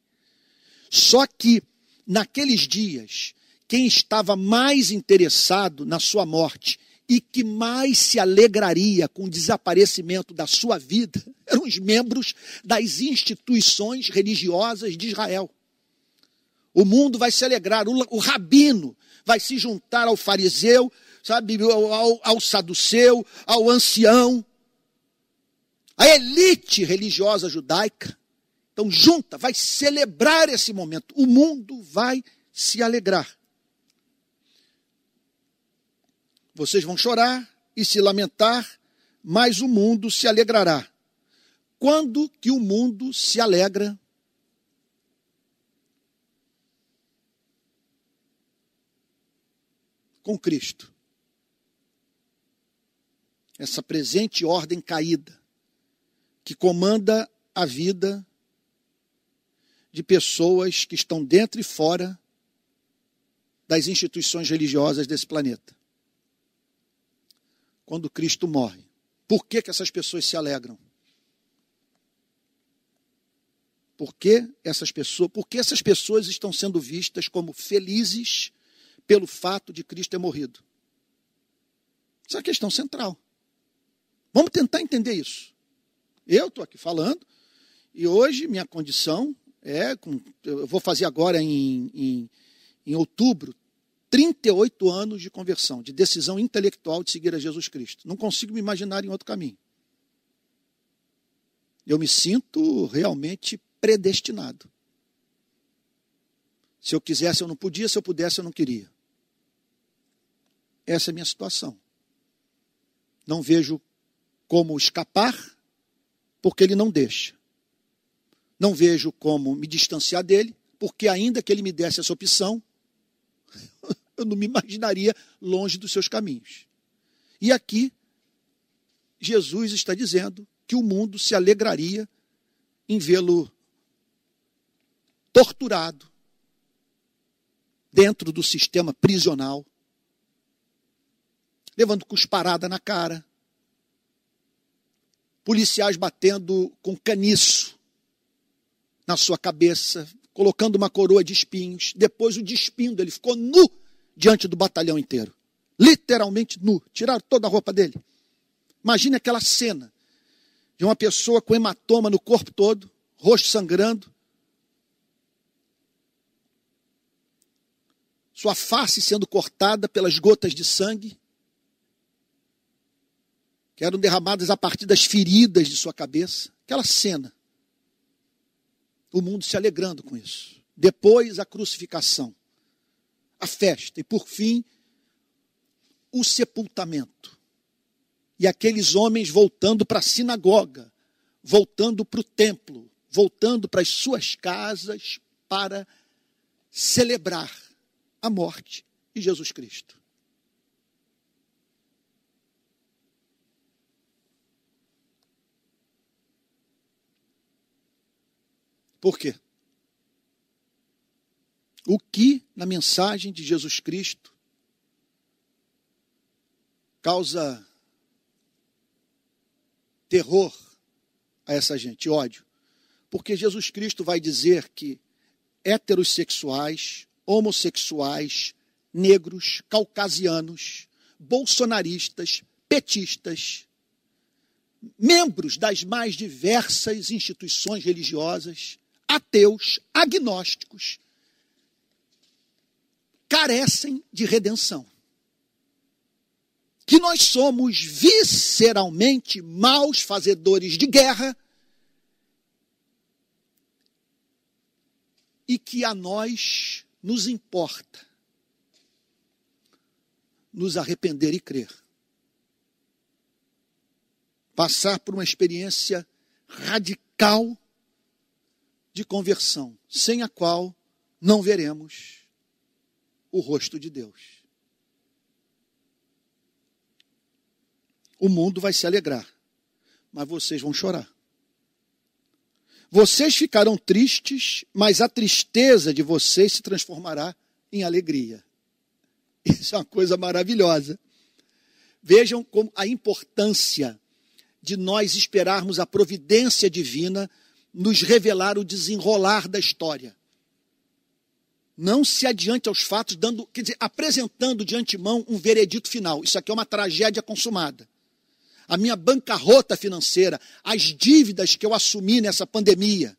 Só que, naqueles dias, quem estava mais interessado na sua morte e que mais se alegraria com o desaparecimento da sua vida eram os membros das instituições religiosas de Israel. O mundo vai se alegrar, o, o rabino vai se juntar ao fariseu, sabe, ao, ao saduceu, ao ancião, a elite religiosa judaica. Então, junta, vai celebrar esse momento. O mundo vai se alegrar. Vocês vão chorar e se lamentar, mas o mundo se alegrará. quando que o mundo se alegra com Cristo? Essa presente ordem caída que comanda a vida de pessoas que estão dentro e fora das instituições religiosas desse planeta. Quando Cristo morre. Por que, que essas pessoas se alegram? Por que essas pessoas, porque essas pessoas estão sendo vistas como felizes pelo fato de Cristo ter morrido? Essa é a questão central. Vamos tentar entender isso. Eu estou aqui falando, e hoje minha condição é, eu vou fazer agora em, em, em outubro, 38 anos de conversão, de decisão intelectual de seguir a Jesus Cristo. Não consigo me imaginar em outro caminho. Eu me sinto realmente predestinado. Se eu quisesse, eu não podia, se eu pudesse, eu não queria. Essa é a minha situação. Não vejo como escapar, porque ele não deixa. Não vejo como me distanciar dele, porque ainda que ele me desse essa opção, eu não me imaginaria longe dos seus caminhos. E aqui, Jesus está dizendo que o mundo se alegraria em vê-lo torturado dentro do sistema prisional, levando cusparada na cara, policiais batendo com caniço na sua cabeça, colocando uma coroa de espinhos, depois o despindo, ele ficou nu diante do batalhão inteiro. Literalmente nu. Tiraram toda a roupa dele. Imagine aquela cena de uma pessoa com hematoma no corpo todo, rosto sangrando, sua face sendo cortada pelas gotas de sangue, que eram derramadas a partir das feridas de sua cabeça. Aquela cena o mundo se alegrando com isso. Depois a crucificação, a festa e por fim o sepultamento. E aqueles homens voltando para a sinagoga, voltando para o templo, voltando para as suas casas para celebrar a morte de Jesus Cristo. Por quê? O que na mensagem de Jesus Cristo causa terror a essa gente, ódio? Porque Jesus Cristo vai dizer que heterossexuais, homossexuais, negros, caucasianos, bolsonaristas, petistas, membros das mais diversas instituições religiosas, ateus, agnósticos, carecem de redenção. Que nós somos visceralmente maus fazedores de guerra e que a nós nos importa nos arrepender e crer. Passar por uma experiência radical de conversão, sem a qual não veremos o rosto de Deus. O mundo vai se alegrar, mas vocês vão chorar. Vocês ficarão tristes, mas a tristeza de vocês se transformará em alegria. Isso é uma coisa maravilhosa. Vejam como a importância de nós esperarmos a providência divina nos revelar o desenrolar da história. Não se adiante aos fatos, dando, quer dizer, apresentando de antemão um veredito final. Isso aqui é uma tragédia consumada. A minha bancarrota financeira, as dívidas que eu assumi nessa pandemia,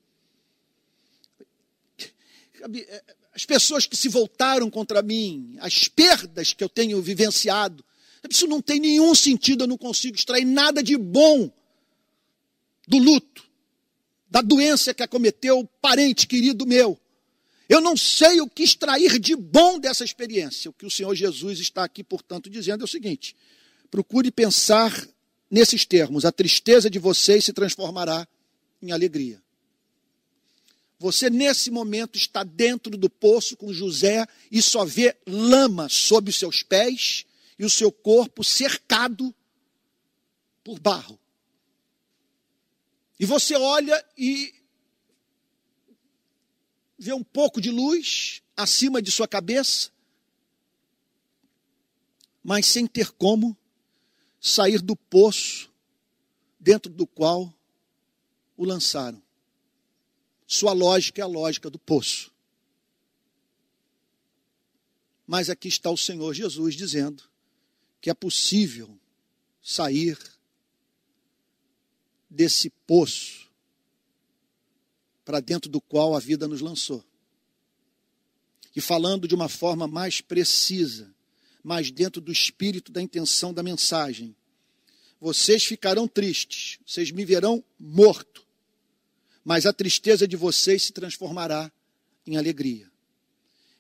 as pessoas que se voltaram contra mim, as perdas que eu tenho vivenciado, isso não tem nenhum sentido, eu não consigo extrair nada de bom do luto da doença que acometeu parente querido meu. Eu não sei o que extrair de bom dessa experiência. O que o Senhor Jesus está aqui, portanto, dizendo é o seguinte: procure pensar nesses termos. A tristeza de vocês se transformará em alegria. Você, nesse momento, está dentro do poço com José e só vê lama sob os seus pés e o seu corpo cercado por barro. E você olha e vê um pouco de luz acima de sua cabeça, mas sem ter como sair do poço dentro do qual o lançaram. Sua lógica é a lógica do poço. Mas aqui está o Senhor Jesus dizendo que é possível sair desse poço para dentro do qual a vida nos lançou. E falando de uma forma mais precisa, mais dentro do espírito da intenção da mensagem, vocês ficarão tristes, vocês me verão morto, mas a tristeza de vocês se transformará em alegria.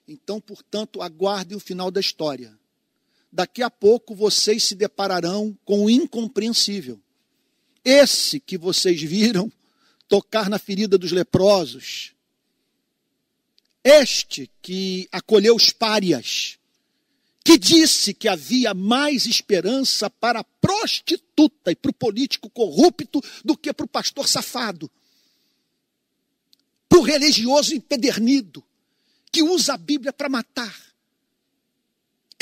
Então, portanto, aguardem o final da história. Daqui a pouco vocês se depararão com o incompreensível. Esse que vocês viram tocar na ferida dos leprosos, este que acolheu os párias, que disse que havia mais esperança para a prostituta e para o político corrupto do que para o pastor safado, para o religioso empedernido, que usa a Bíblia para matar.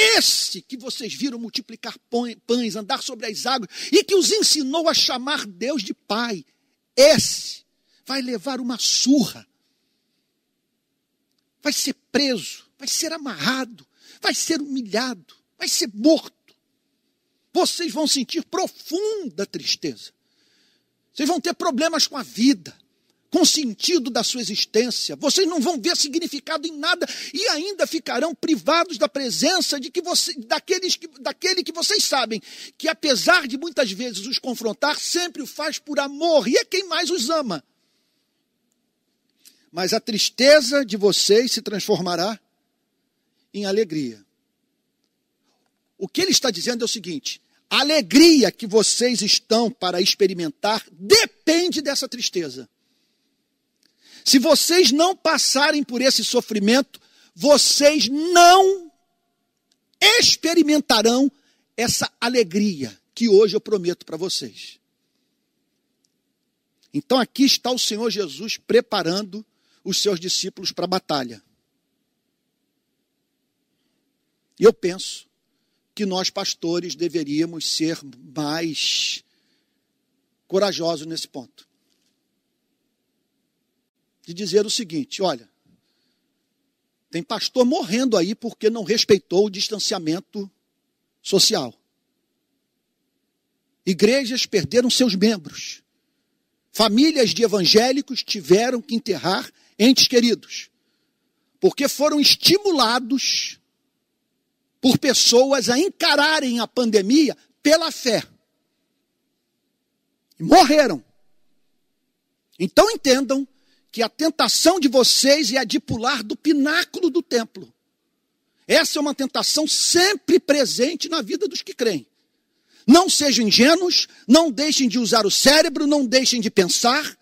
Esse que vocês viram multiplicar pães, andar sobre as águas e que os ensinou a chamar Deus de Pai, esse vai levar uma surra, vai ser preso, vai ser amarrado, vai ser humilhado, vai ser morto. Vocês vão sentir profunda tristeza. Vocês vão ter problemas com a vida, com sentido da sua existência. Vocês não vão ver significado em nada e ainda ficarão privados da presença de que você, daqueles que, daquele que vocês sabem que, apesar de muitas vezes os confrontar, sempre o faz por amor e é quem mais os ama. Mas a tristeza de vocês se transformará em alegria. O que ele está dizendo é o seguinte: a alegria que vocês estão para experimentar depende dessa tristeza. Se vocês não passarem por esse sofrimento, vocês não experimentarão essa alegria que hoje eu prometo para vocês. Então aqui está o Senhor Jesus preparando os seus discípulos para a batalha. E eu penso que nós, pastores, deveríamos ser mais corajosos nesse ponto. De dizer o seguinte: olha, tem pastor morrendo aí porque não respeitou o distanciamento social. Igrejas perderam seus membros. Famílias de evangélicos tiveram que enterrar entes queridos, porque foram estimulados por pessoas a encararem a pandemia pela fé. E morreram. Então entendam que a tentação de vocês é a de pular do pináculo do templo. Essa é uma tentação sempre presente na vida dos que creem. Não sejam ingênuos, não deixem de usar o cérebro, não deixem de pensar.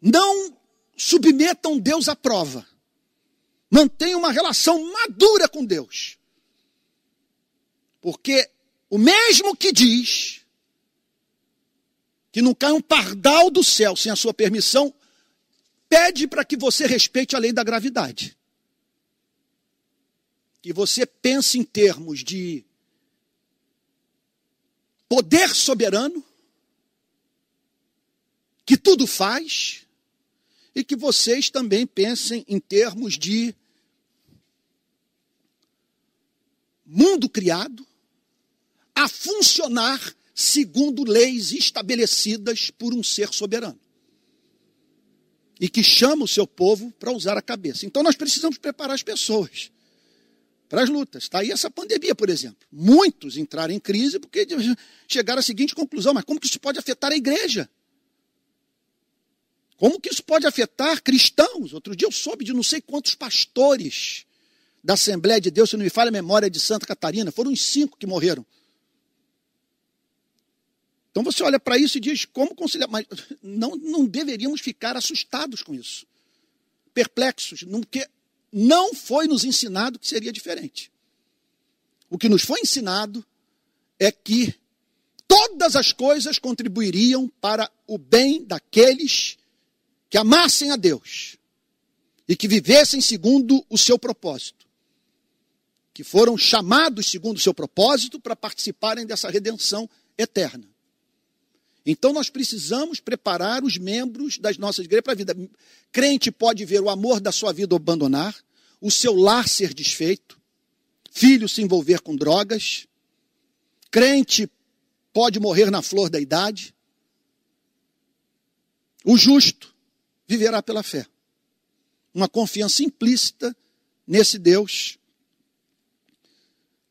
Não submetam Deus à prova. Mantenha uma relação madura com Deus. Porque o mesmo que diz que não cai um pardal do céu sem a sua permissão, pede para que você respeite a lei da gravidade. Que você pense em termos de poder soberano, que tudo faz, e que vocês também pensem em termos de mundo criado a funcionar segundo leis estabelecidas por um ser soberano. E que chama o seu povo para usar a cabeça. Então nós precisamos preparar as pessoas para as lutas. Está aí essa pandemia, por exemplo. Muitos entraram em crise porque chegaram à seguinte conclusão: mas como que isso pode afetar a igreja? Como que isso pode afetar cristãos? Outro dia eu soube de não sei quantos pastores da Assembleia de Deus, se não me falha a memória de Santa Catarina, foram os cinco que morreram. Então você olha para isso e diz como conciliar, mas não, não deveríamos ficar assustados com isso, perplexos, porque não foi nos ensinado que seria diferente. O que nos foi ensinado é que todas as coisas contribuiriam para o bem daqueles que amassem a Deus e que vivessem segundo o seu propósito, que foram chamados segundo o seu propósito para participarem dessa redenção eterna. Então nós precisamos preparar os membros das nossas igrejas para a vida. Crente pode ver o amor da sua vida abandonar, o seu lar ser desfeito, filho se envolver com drogas, crente pode morrer na flor da idade. O justo viverá pela fé. Uma confiança implícita nesse Deus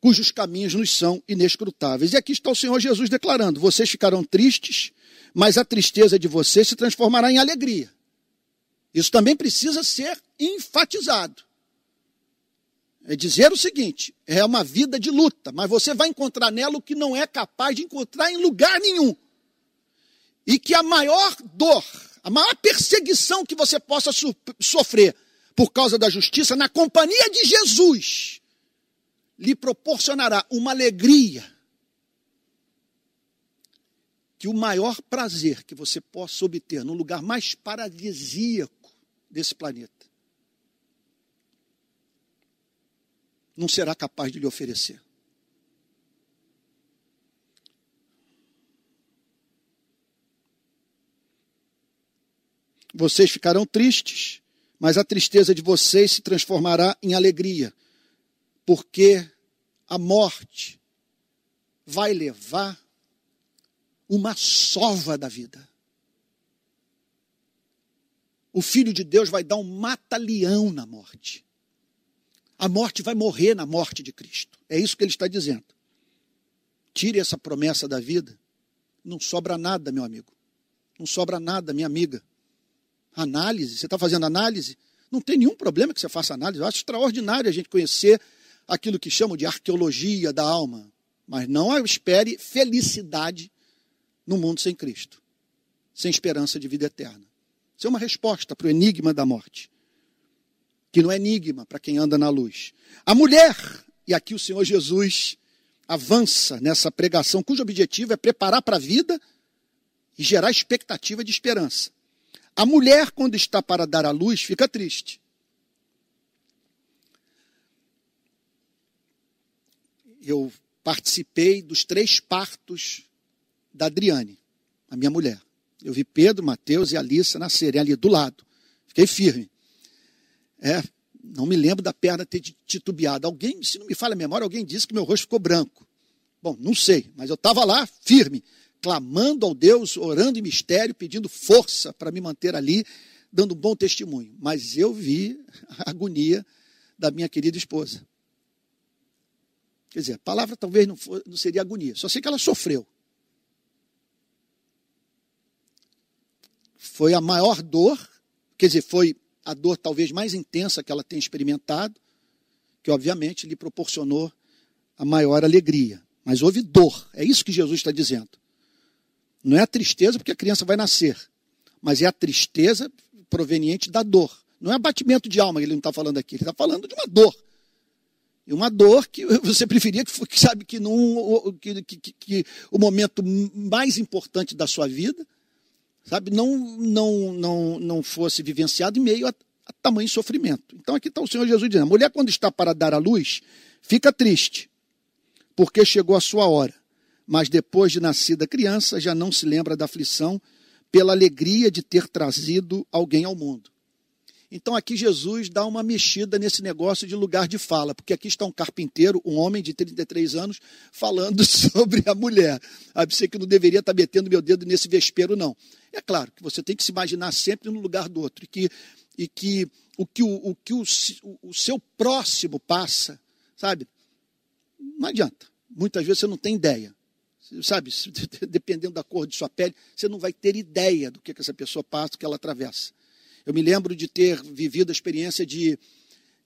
cujos caminhos nos são inescrutáveis. E aqui está o Senhor Jesus declarando: vocês ficarão tristes, mas a tristeza de vocês se transformará em alegria. Isso também precisa ser enfatizado. É dizer o seguinte: é uma vida de luta, mas você vai encontrar nela o que não é capaz de encontrar em lugar nenhum. E que a maior dor, a maior perseguição que você possa sofrer por causa da justiça, na companhia de Jesus, lhe proporcionará uma alegria que o maior prazer que você possa obter no lugar mais paradisíaco desse planeta não será capaz de lhe oferecer. Vocês ficarão tristes, mas a tristeza de vocês se transformará em alegria, porque a morte vai levar uma sova da vida. O Filho de Deus vai dar um mata-leão na morte. A morte vai morrer na morte de Cristo. É isso que ele está dizendo. Tire essa promessa da vida. Não sobra nada, meu amigo. Não sobra nada, minha amiga. Análise, você está fazendo análise? Não tem nenhum problema que você faça análise. Eu acho extraordinário a gente conhecer aquilo que chamam de arqueologia da alma. Mas não espere felicidade no mundo sem Cristo, sem esperança de vida eterna. Isso é uma resposta para o enigma da morte que não é enigma para quem anda na luz. A mulher, e aqui o Senhor Jesus avança nessa pregação, cujo objetivo é preparar para a vida e gerar expectativa de esperança. A mulher, quando está para dar à luz, fica triste. Eu participei dos três partos da Adriane, a minha mulher. Eu vi Pedro, Mateus e Alissa nascerem ali do lado. Fiquei firme. É, não me lembro da perna ter titubeado. Alguém, se não me falha a memória, alguém disse que meu rosto ficou branco. Bom, não sei, mas eu estava lá firme, clamando ao Deus, orando em mistério, pedindo força para me manter ali, dando um bom testemunho. Mas eu vi a agonia da minha querida esposa. Quer dizer, a palavra talvez não, for, não seria agonia, só sei que ela sofreu. Foi a maior dor, quer dizer, foi a dor talvez mais intensa que ela tem experimentado, que obviamente lhe proporcionou a maior alegria. Mas houve dor, é isso que Jesus está dizendo. Não é a tristeza porque a criança vai nascer, mas é a tristeza proveniente da dor. Não é abatimento de alma que ele não está falando aqui, ele está falando de uma dor. E uma dor que você preferia que, sabe, que, num, que, que, que o momento mais importante da sua vida sabe, não, não, não, não fosse vivenciado em meio a, a tamanho sofrimento. Então aqui está o Senhor Jesus dizendo: a mulher, quando está para dar à luz, fica triste, porque chegou a sua hora. Mas depois de nascida criança, já não se lembra da aflição pela alegria de ter trazido alguém ao mundo. Então aqui Jesus dá uma mexida nesse negócio de lugar de fala, porque aqui está um carpinteiro, um homem de 33 anos, falando sobre a mulher. A você que não deveria estar metendo meu dedo nesse vespeiro, não. É claro que você tem que se imaginar sempre no lugar do outro, e que, e que o que, o, o, que o, o seu próximo passa, sabe? Não adianta. Muitas vezes você não tem ideia. Sabe, dependendo da cor de sua pele, você não vai ter ideia do que, que essa pessoa passa, do que ela atravessa. Eu me lembro de ter vivido a experiência de,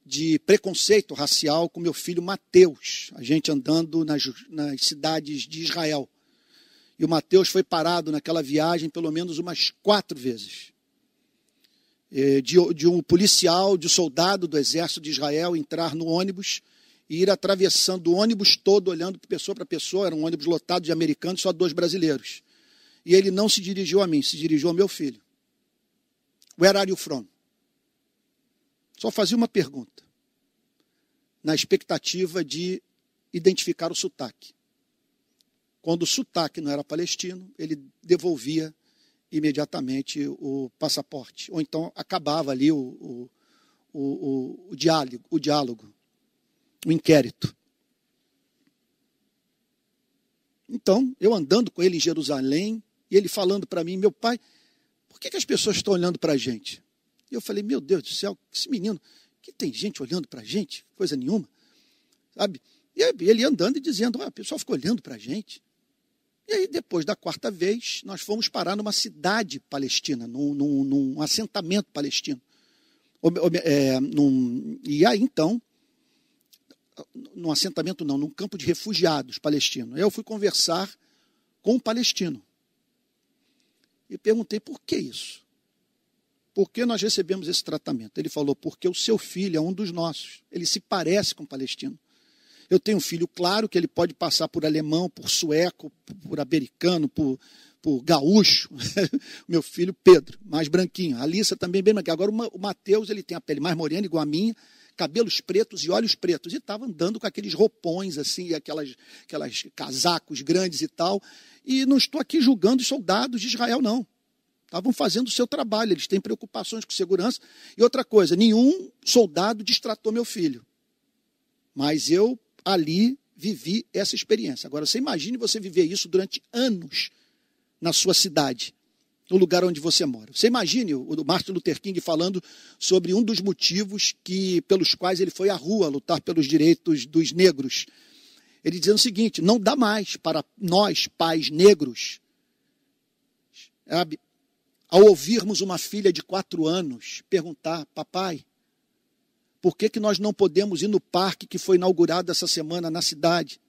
de preconceito racial com meu filho Mateus, a gente andando nas, nas cidades de Israel. E o Mateus foi parado naquela viagem pelo menos umas quatro vezes. É, de, de um policial, de um soldado do exército de Israel entrar no ônibus e ir atravessando o ônibus todo, olhando pessoa para pessoa. Era um ônibus lotado de americanos, só dois brasileiros. E ele não se dirigiu a mim, se dirigiu ao meu filho. Where are you from? Só fazia uma pergunta, na expectativa de identificar o sotaque. Quando o sotaque não era palestino, ele devolvia imediatamente o passaporte. Ou então acabava ali o, o, o, o, diálogo, o diálogo, o inquérito. Então, eu andando com ele em Jerusalém, e ele falando para mim, meu pai, por que, que as pessoas estão olhando para a gente? E eu falei, meu Deus do céu, esse menino, que tem gente olhando para a gente? Coisa nenhuma. Sabe? E ele andando e dizendo, ah, o pessoal ficou olhando para a gente. E aí, depois da quarta vez, nós fomos parar numa cidade palestina, num, num, num assentamento palestino. É, num, e aí, então, num assentamento não, num campo de refugiados palestino. Eu fui conversar com um palestino. E perguntei por que isso? Por que nós recebemos esse tratamento? Ele falou, porque o seu filho é um dos nossos. Ele se parece com um palestino. Eu tenho um filho, claro, que ele pode passar por alemão, por sueco, por americano, por, por gaúcho. Meu filho Pedro, mais branquinho. A Alissa também bem branquinha. Agora o Mateus, ele tem a pele mais morena, igual a minha, cabelos pretos e olhos pretos. E estava andando com aqueles roupões, assim, aquelas, aquelas casacos grandes e tal. E não estou aqui julgando os soldados de Israel, não. Estavam fazendo o seu trabalho, eles têm preocupações com segurança. E outra coisa, nenhum soldado distratou meu filho. Mas eu ali vivi essa experiência. Agora, você imagine você viver isso durante anos na sua cidade, no lugar onde você mora. Você imagine o Martin Luther King falando sobre um dos motivos que, pelos quais ele foi à rua lutar pelos direitos dos negros. Ele dizendo o seguinte: não dá mais para nós, pais negros, sabe, ao ouvirmos uma filha de quatro anos perguntar, papai, por que, que nós não podemos ir no parque que foi inaugurado essa semana na cidade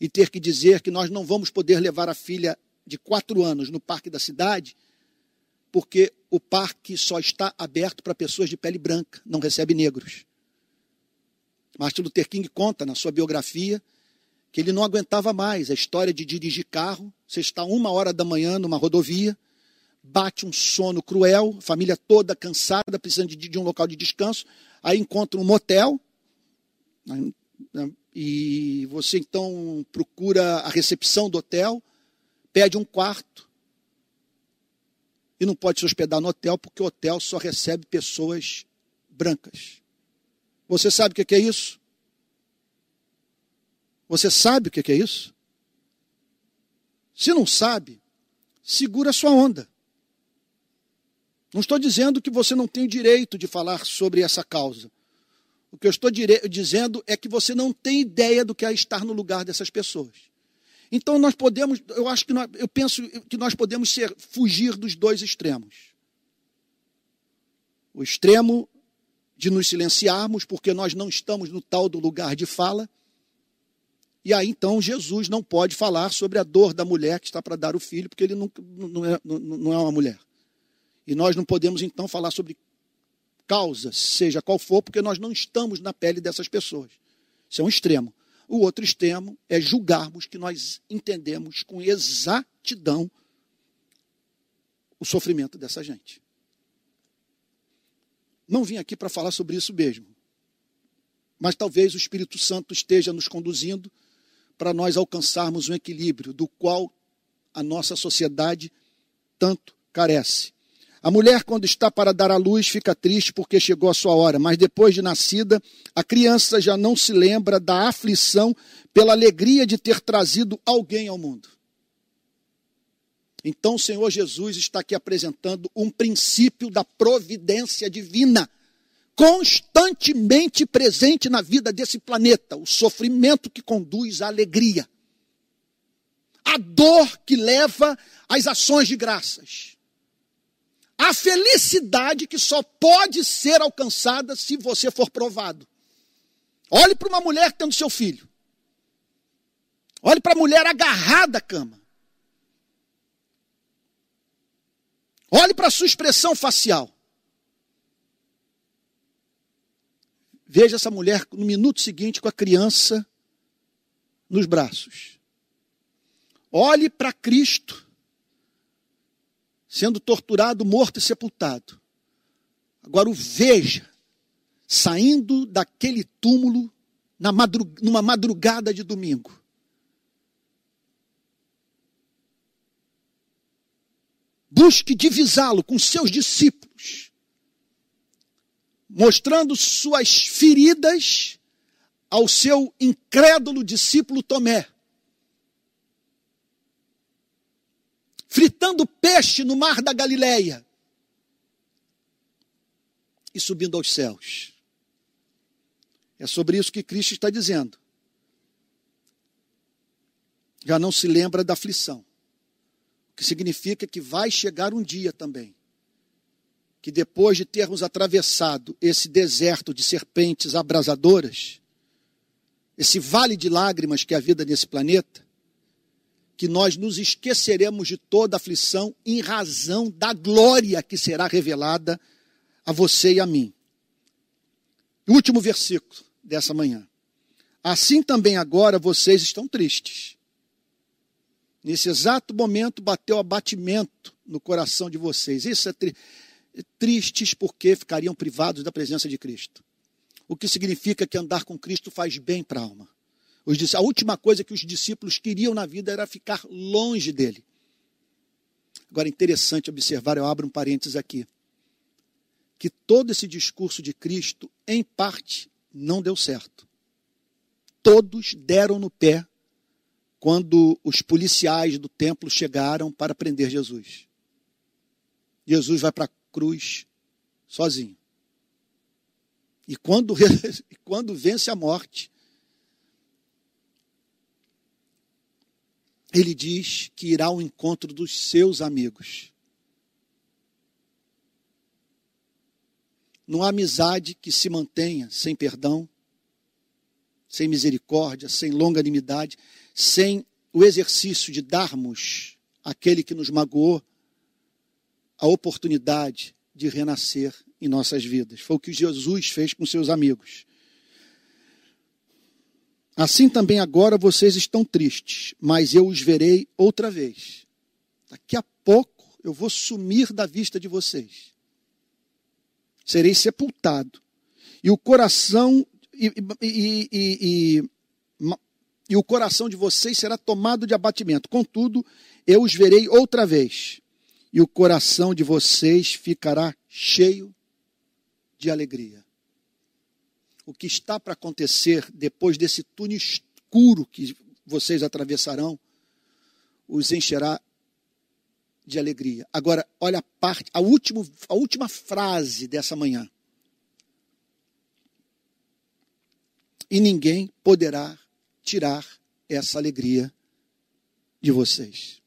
e ter que dizer que nós não vamos poder levar a filha de quatro anos no parque da cidade, porque o parque só está aberto para pessoas de pele branca, não recebe negros. Martin Luther King conta na sua biografia que ele não aguentava mais a história de dirigir carro. Você está uma hora da manhã numa rodovia, bate um sono cruel, família toda cansada, precisando de, de um local de descanso. Aí encontra um motel, né, né, e você então procura a recepção do hotel, pede um quarto, e não pode se hospedar no hotel, porque o hotel só recebe pessoas brancas. Você sabe o que é isso? Você sabe o que é isso? Se não sabe, segura sua onda. Não estou dizendo que você não tem o direito de falar sobre essa causa. O que eu estou dizendo é que você não tem ideia do que é estar no lugar dessas pessoas. Então nós podemos, eu acho que nós, eu penso que nós podemos ser, fugir dos dois extremos. O extremo de nos silenciarmos porque nós não estamos no tal do lugar de fala. E aí então Jesus não pode falar sobre a dor da mulher que está para dar o filho, porque ele não, não, é, não é uma mulher. E nós não podemos então falar sobre causa, seja qual for, porque nós não estamos na pele dessas pessoas. Isso é um extremo. O outro extremo é julgarmos que nós entendemos com exatidão o sofrimento dessa gente. Não vim aqui para falar sobre isso mesmo. Mas talvez o Espírito Santo esteja nos conduzindo para nós alcançarmos um equilíbrio do qual a nossa sociedade tanto carece. A mulher, quando está para dar à luz, fica triste porque chegou a sua hora, mas depois de nascida, a criança já não se lembra da aflição pela alegria de ter trazido alguém ao mundo. Então o Senhor Jesus está aqui apresentando um princípio da providência divina, constantemente presente na vida desse planeta, o sofrimento que conduz à alegria, a dor que leva às ações de graças a felicidade que só pode ser alcançada se você for provado. Olhe para uma mulher tendo seu filho. Olhe para a mulher agarrada à cama. Olhe para a sua expressão facial. Veja essa mulher no minuto seguinte com a criança nos braços. Olhe para Cristo sendo torturado, morto e sepultado. Agora o veja saindo daquele túmulo na numa madrugada de domingo. Busque divisá-lo com seus discípulos, mostrando suas feridas ao seu incrédulo discípulo Tomé. Fritando peixe no mar da Galileia e subindo aos céus. É sobre isso que Cristo está dizendo. Já não se lembra da aflição. O que significa que vai chegar um dia também. Que depois de termos atravessado esse deserto de serpentes abrasadoras, esse vale de lágrimas que é a vida nesse planeta, que nós nos esqueceremos de toda aflição em razão da glória que será revelada a você e a mim. Último versículo dessa manhã. Assim também agora vocês estão tristes. Nesse exato momento bateu abatimento no coração de vocês. Isso é tri tristes porque ficariam privados da presença de Cristo. O que significa que andar com Cristo faz bem para a alma. A última coisa que os discípulos queriam na vida era ficar longe dele. Agora, interessante observar, eu abro um parênteses aqui, que todo esse discurso de Cristo, em parte, não deu certo. Todos deram no pé quando os policiais do templo chegaram para prender Jesus. Jesus vai para a cruz sozinho. E quando, quando vence a morte, ele diz que irá ao encontro dos seus amigos. Não há amizade que se mantenha sem perdão, sem misericórdia, sem longanimidade, sem o exercício de darmos àquele que nos magoou a oportunidade de renascer em nossas vidas. Foi o que Jesus fez com seus amigos. Assim também agora vocês estão tristes, mas eu os verei outra vez. Daqui a pouco eu vou sumir da vista de vocês serei sepultado. E o coração e, e, e, e, o coração de vocês será tomado de abatimento. Contudo, eu os verei outra vez, e o coração de vocês ficará cheio de alegria. O que está para acontecer depois desse túnel escuro que vocês atravessarão, os encherá de alegria. Agora, olha a parte, a, último, a última frase dessa manhã. E ninguém poderá tirar essa alegria de vocês.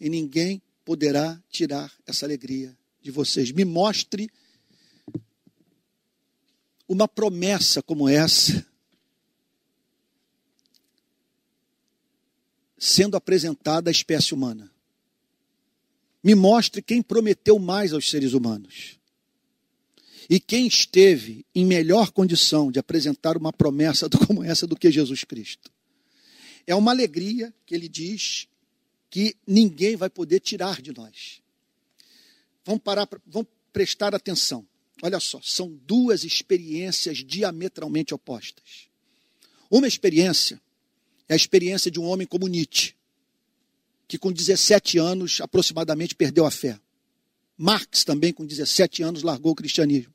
E ninguém poderá tirar essa alegria de vocês. Me mostre uma promessa como essa sendo apresentada à espécie humana. Me mostre quem prometeu mais aos seres humanos. E quem esteve em melhor condição de apresentar uma promessa como essa do que Jesus Cristo. É uma alegria que ele diz que ninguém vai poder tirar de nós. Vamos parar, vamos prestar atenção. Olha só, são duas experiências diametralmente opostas. Uma experiência é a experiência de um homem como Nietzsche, que com 17 anos aproximadamente perdeu a fé. Marx também, com 17 anos, largou o cristianismo.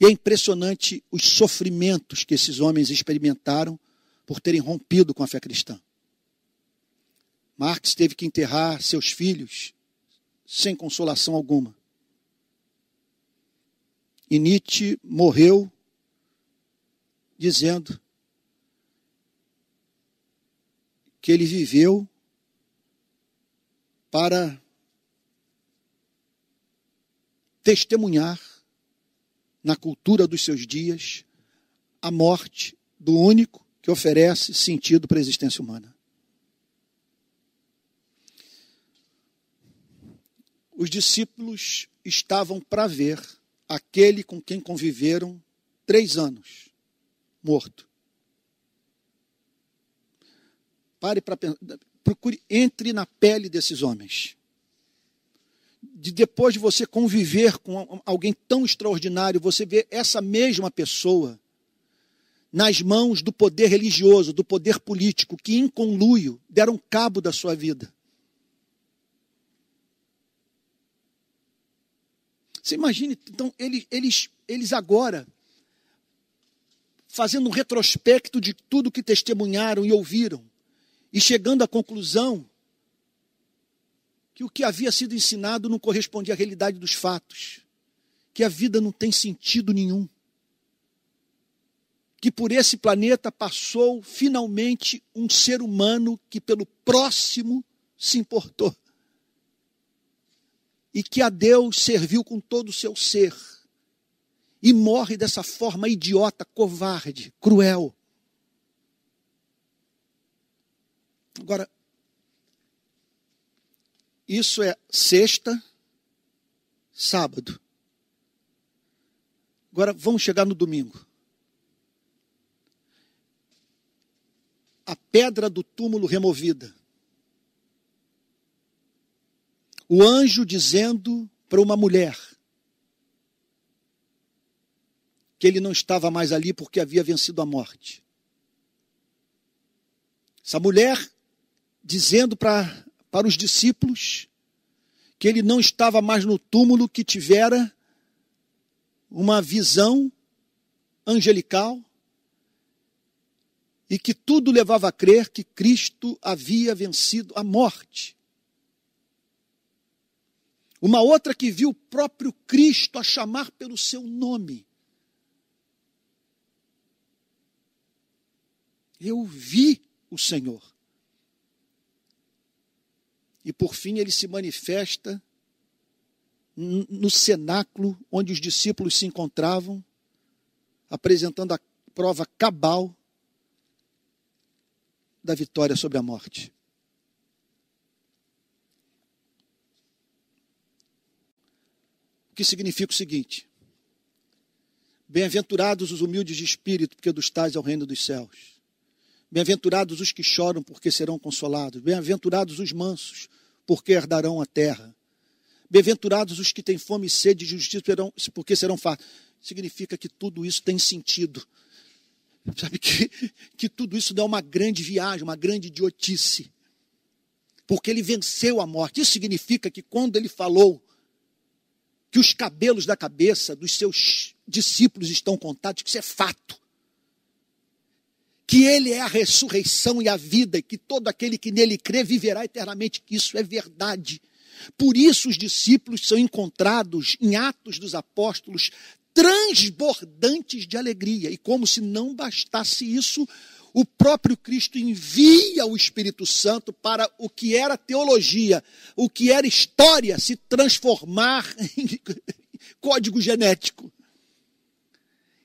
E é impressionante os sofrimentos que esses homens experimentaram por terem rompido com a fé cristã. Marx teve que enterrar seus filhos sem consolação alguma. E Nietzsche morreu dizendo que ele viveu para testemunhar na cultura dos seus dias a morte do único que oferece sentido para a existência humana. Os discípulos estavam para ver aquele com quem conviveram três anos, morto. Pare para procure, entre na pele desses homens. De depois de você conviver com alguém tão extraordinário, você vê essa mesma pessoa nas mãos do poder religioso, do poder político, que em conluio deram cabo da sua vida. Você imagine, então, eles, eles, eles agora, fazendo um retrospecto de tudo que testemunharam e ouviram, e chegando à conclusão que o que havia sido ensinado não correspondia à realidade dos fatos, que a vida não tem sentido nenhum, que por esse planeta passou finalmente um ser humano que pelo próximo se importou e que a Deus serviu com todo o seu ser e morre dessa forma idiota, covarde, cruel. Agora, isso é sexta, sábado. Agora vamos chegar no domingo. A pedra do túmulo removida. O anjo dizendo para uma mulher que ele não estava mais ali porque havia vencido a morte. Essa mulher dizendo para, para os discípulos que ele não estava mais no túmulo, que tivera uma visão angelical e que tudo levava a crer que Cristo havia vencido a morte. Uma outra que viu o próprio Cristo a chamar pelo seu nome. Eu vi o Senhor. E por fim ele se manifesta no cenáculo onde os discípulos se encontravam, apresentando a prova cabal da vitória sobre a morte. Que significa o seguinte: Bem-aventurados os humildes de espírito, porque dos tais é o reino dos céus. Bem-aventurados os que choram, porque serão consolados. Bem-aventurados os mansos, porque herdarão a terra. Bem-aventurados os que têm fome e sede de justiça, porque serão fartos. Significa que tudo isso tem sentido. Sabe que, que tudo isso dá uma grande viagem, uma grande idiotice. Porque ele venceu a morte. Isso significa que quando ele falou que os cabelos da cabeça dos seus discípulos estão contados, que isso é fato que Ele é a ressurreição e a vida, e que todo aquele que nele crê viverá eternamente, que isso é verdade. Por isso os discípulos são encontrados em Atos dos Apóstolos transbordantes de alegria, e como se não bastasse isso, o próprio Cristo envia o Espírito Santo para o que era teologia, o que era história, se transformar em código genético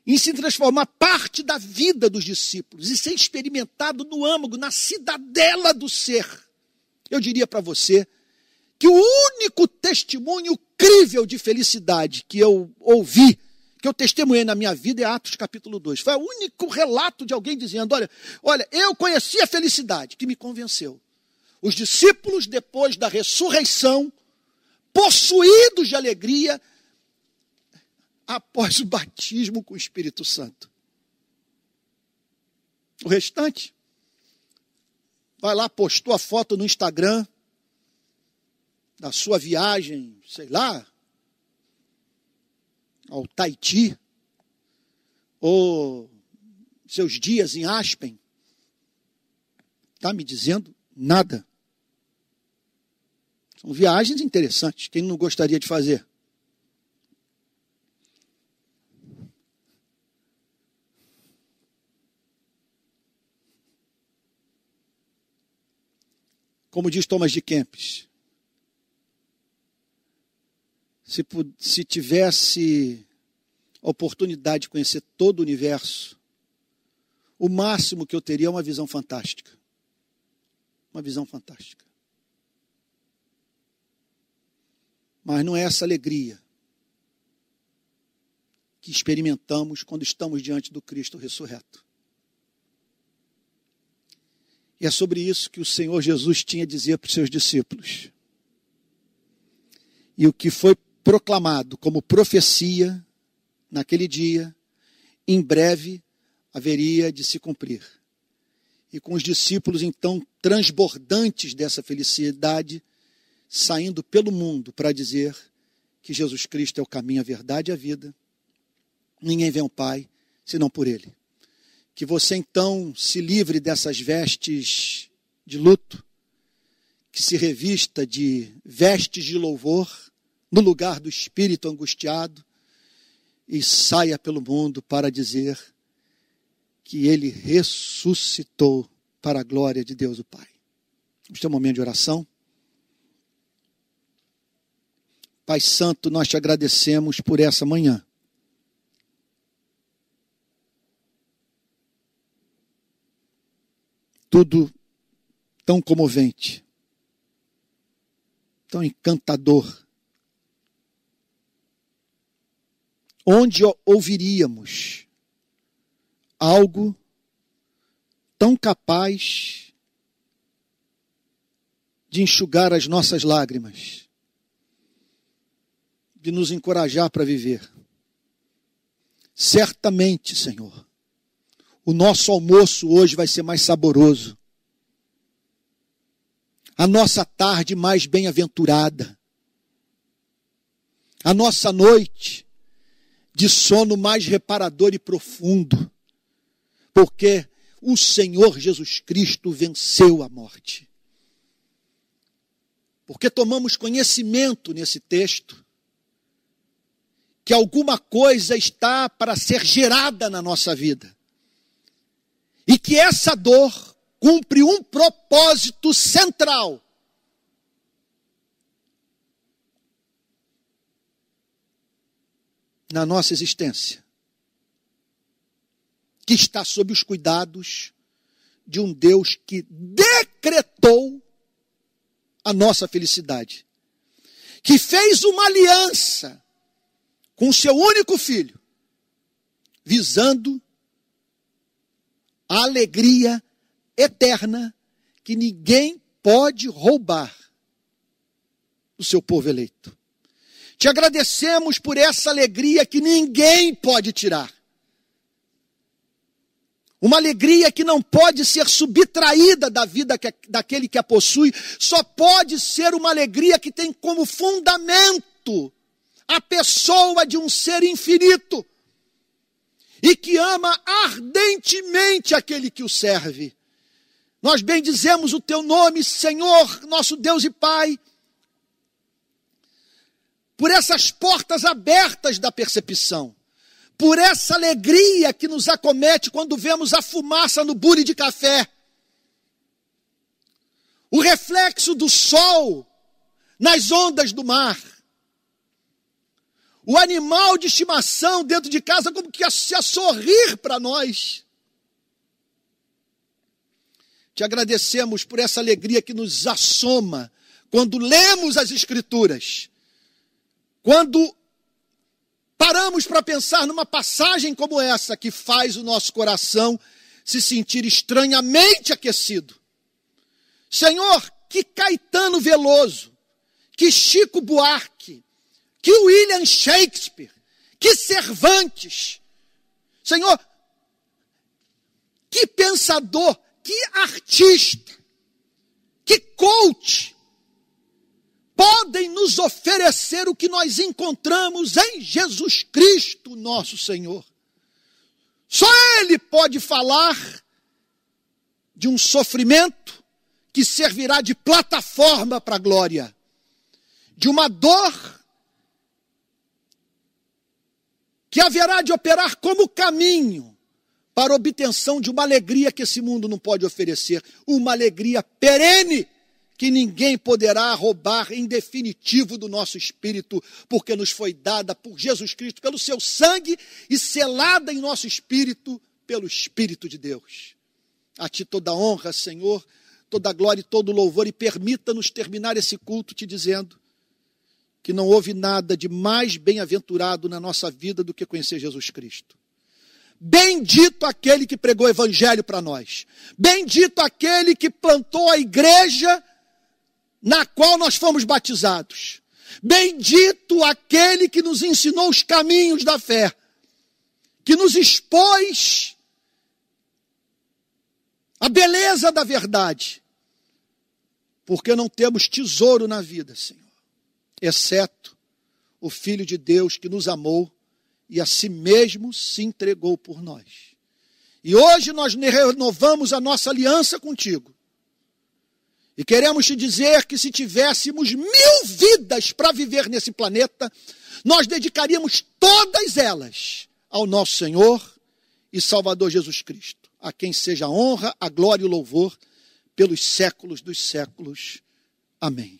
em se transformar parte da vida dos discípulos e ser experimentado no âmago, na cidadela do ser. Eu diria para você que o único testemunho crível de felicidade que eu ouvi, que eu testemunhei na minha vida é Atos capítulo 2. Foi o único relato de alguém dizendo: olha, olha, eu conheci a felicidade que me convenceu. Os discípulos, depois da ressurreição, possuídos de alegria, após o batismo com o Espírito Santo. O restante, vai lá, postou a foto no Instagram da sua viagem, sei lá, ao Taiti, ou seus dias em Aspen. Está me dizendo nada. São viagens interessantes. Quem não gostaria de fazer? Como diz Thomas de Kempis, se, se tivesse oportunidade de conhecer todo o universo, o máximo que eu teria é uma visão fantástica. Uma visão fantástica. Mas não é essa alegria que experimentamos quando estamos diante do Cristo ressurreto. E é sobre isso que o Senhor Jesus tinha a dizer para os seus discípulos. E o que foi proclamado como profecia naquele dia, em breve haveria de se cumprir. E com os discípulos, então, transbordantes dessa felicidade, saindo pelo mundo para dizer que Jesus Cristo é o caminho, a verdade e a vida Ninguém vê o Pai senão por Ele. Que você então se livre dessas vestes de luto, que se revista de vestes de louvor no lugar do espírito angustiado e saia pelo mundo para dizer que ele ressuscitou para a glória de Deus o Pai. Vamos ter um momento de oração. Pai Santo, nós te agradecemos por essa manhã. tudo tão comovente, tão encantador. Onde ouviríamos algo tão capaz de enxugar as nossas lágrimas, de nos encorajar para viver? Certamente, Senhor, o nosso almoço hoje vai ser mais saboroso. A nossa tarde mais bem-aventurada. A nossa noite de sono mais reparador e profundo. Porque o Senhor Jesus Cristo venceu a morte. Porque tomamos conhecimento nesse texto que alguma coisa está para ser gerada na nossa vida. E que essa dor cumpre um propósito central. Na nossa existência, que está sob os cuidados de um Deus que decretou a nossa felicidade, que fez uma aliança com o seu único filho, visando a alegria eterna que ninguém pode roubar do seu povo eleito. Te agradecemos por essa alegria que ninguém pode tirar. Uma alegria que não pode ser subtraída da vida que, daquele que a possui, só pode ser uma alegria que tem como fundamento a pessoa de um ser infinito e que ama ardentemente aquele que o serve. Nós bendizemos o teu nome, Senhor, nosso Deus e Pai, por essas portas abertas da percepção, por essa alegria que nos acomete quando vemos a fumaça no bule de café, o reflexo do sol nas ondas do mar. O animal de estimação dentro de casa como que se a sorrir para nós. Te agradecemos por essa alegria que nos assoma quando lemos as Escrituras, quando paramos para pensar numa passagem como essa que faz o nosso coração se sentir estranhamente aquecido. Senhor, que Caetano Veloso, que Chico Buarque, que William Shakespeare, que Cervantes. Senhor, que pensador, que artista, que coach podem nos oferecer o que nós encontramos em Jesus Cristo, nosso Senhor. Só Ele pode falar de um sofrimento que servirá de plataforma para a glória, de uma dor que haverá de operar como caminho para a obtenção de uma alegria que esse mundo não pode oferecer, uma alegria perene que ninguém poderá roubar em definitivo do nosso espírito, porque nos foi dada por Jesus Cristo, pelo seu sangue e selada em nosso espírito pelo Espírito de Deus. A ti toda honra, Senhor, toda glória e todo louvor, e permita-nos terminar esse culto te dizendo que não houve nada de mais bem-aventurado na nossa vida do que conhecer Jesus Cristo. Bendito aquele que pregou o evangelho para nós. Bendito aquele que plantou a igreja na qual nós fomos batizados. Bendito aquele que nos ensinou os caminhos da fé, que nos expôs a beleza da verdade, porque não temos tesouro na vida, Senhor, exceto o Filho de Deus que nos amou e a si mesmo se entregou por nós. E hoje nós renovamos a nossa aliança contigo. E queremos te dizer que se tivéssemos mil vidas para viver nesse planeta, nós dedicaríamos todas elas ao nosso Senhor e Salvador Jesus Cristo, a quem seja a honra, a glória e o louvor pelos séculos dos séculos. Amém.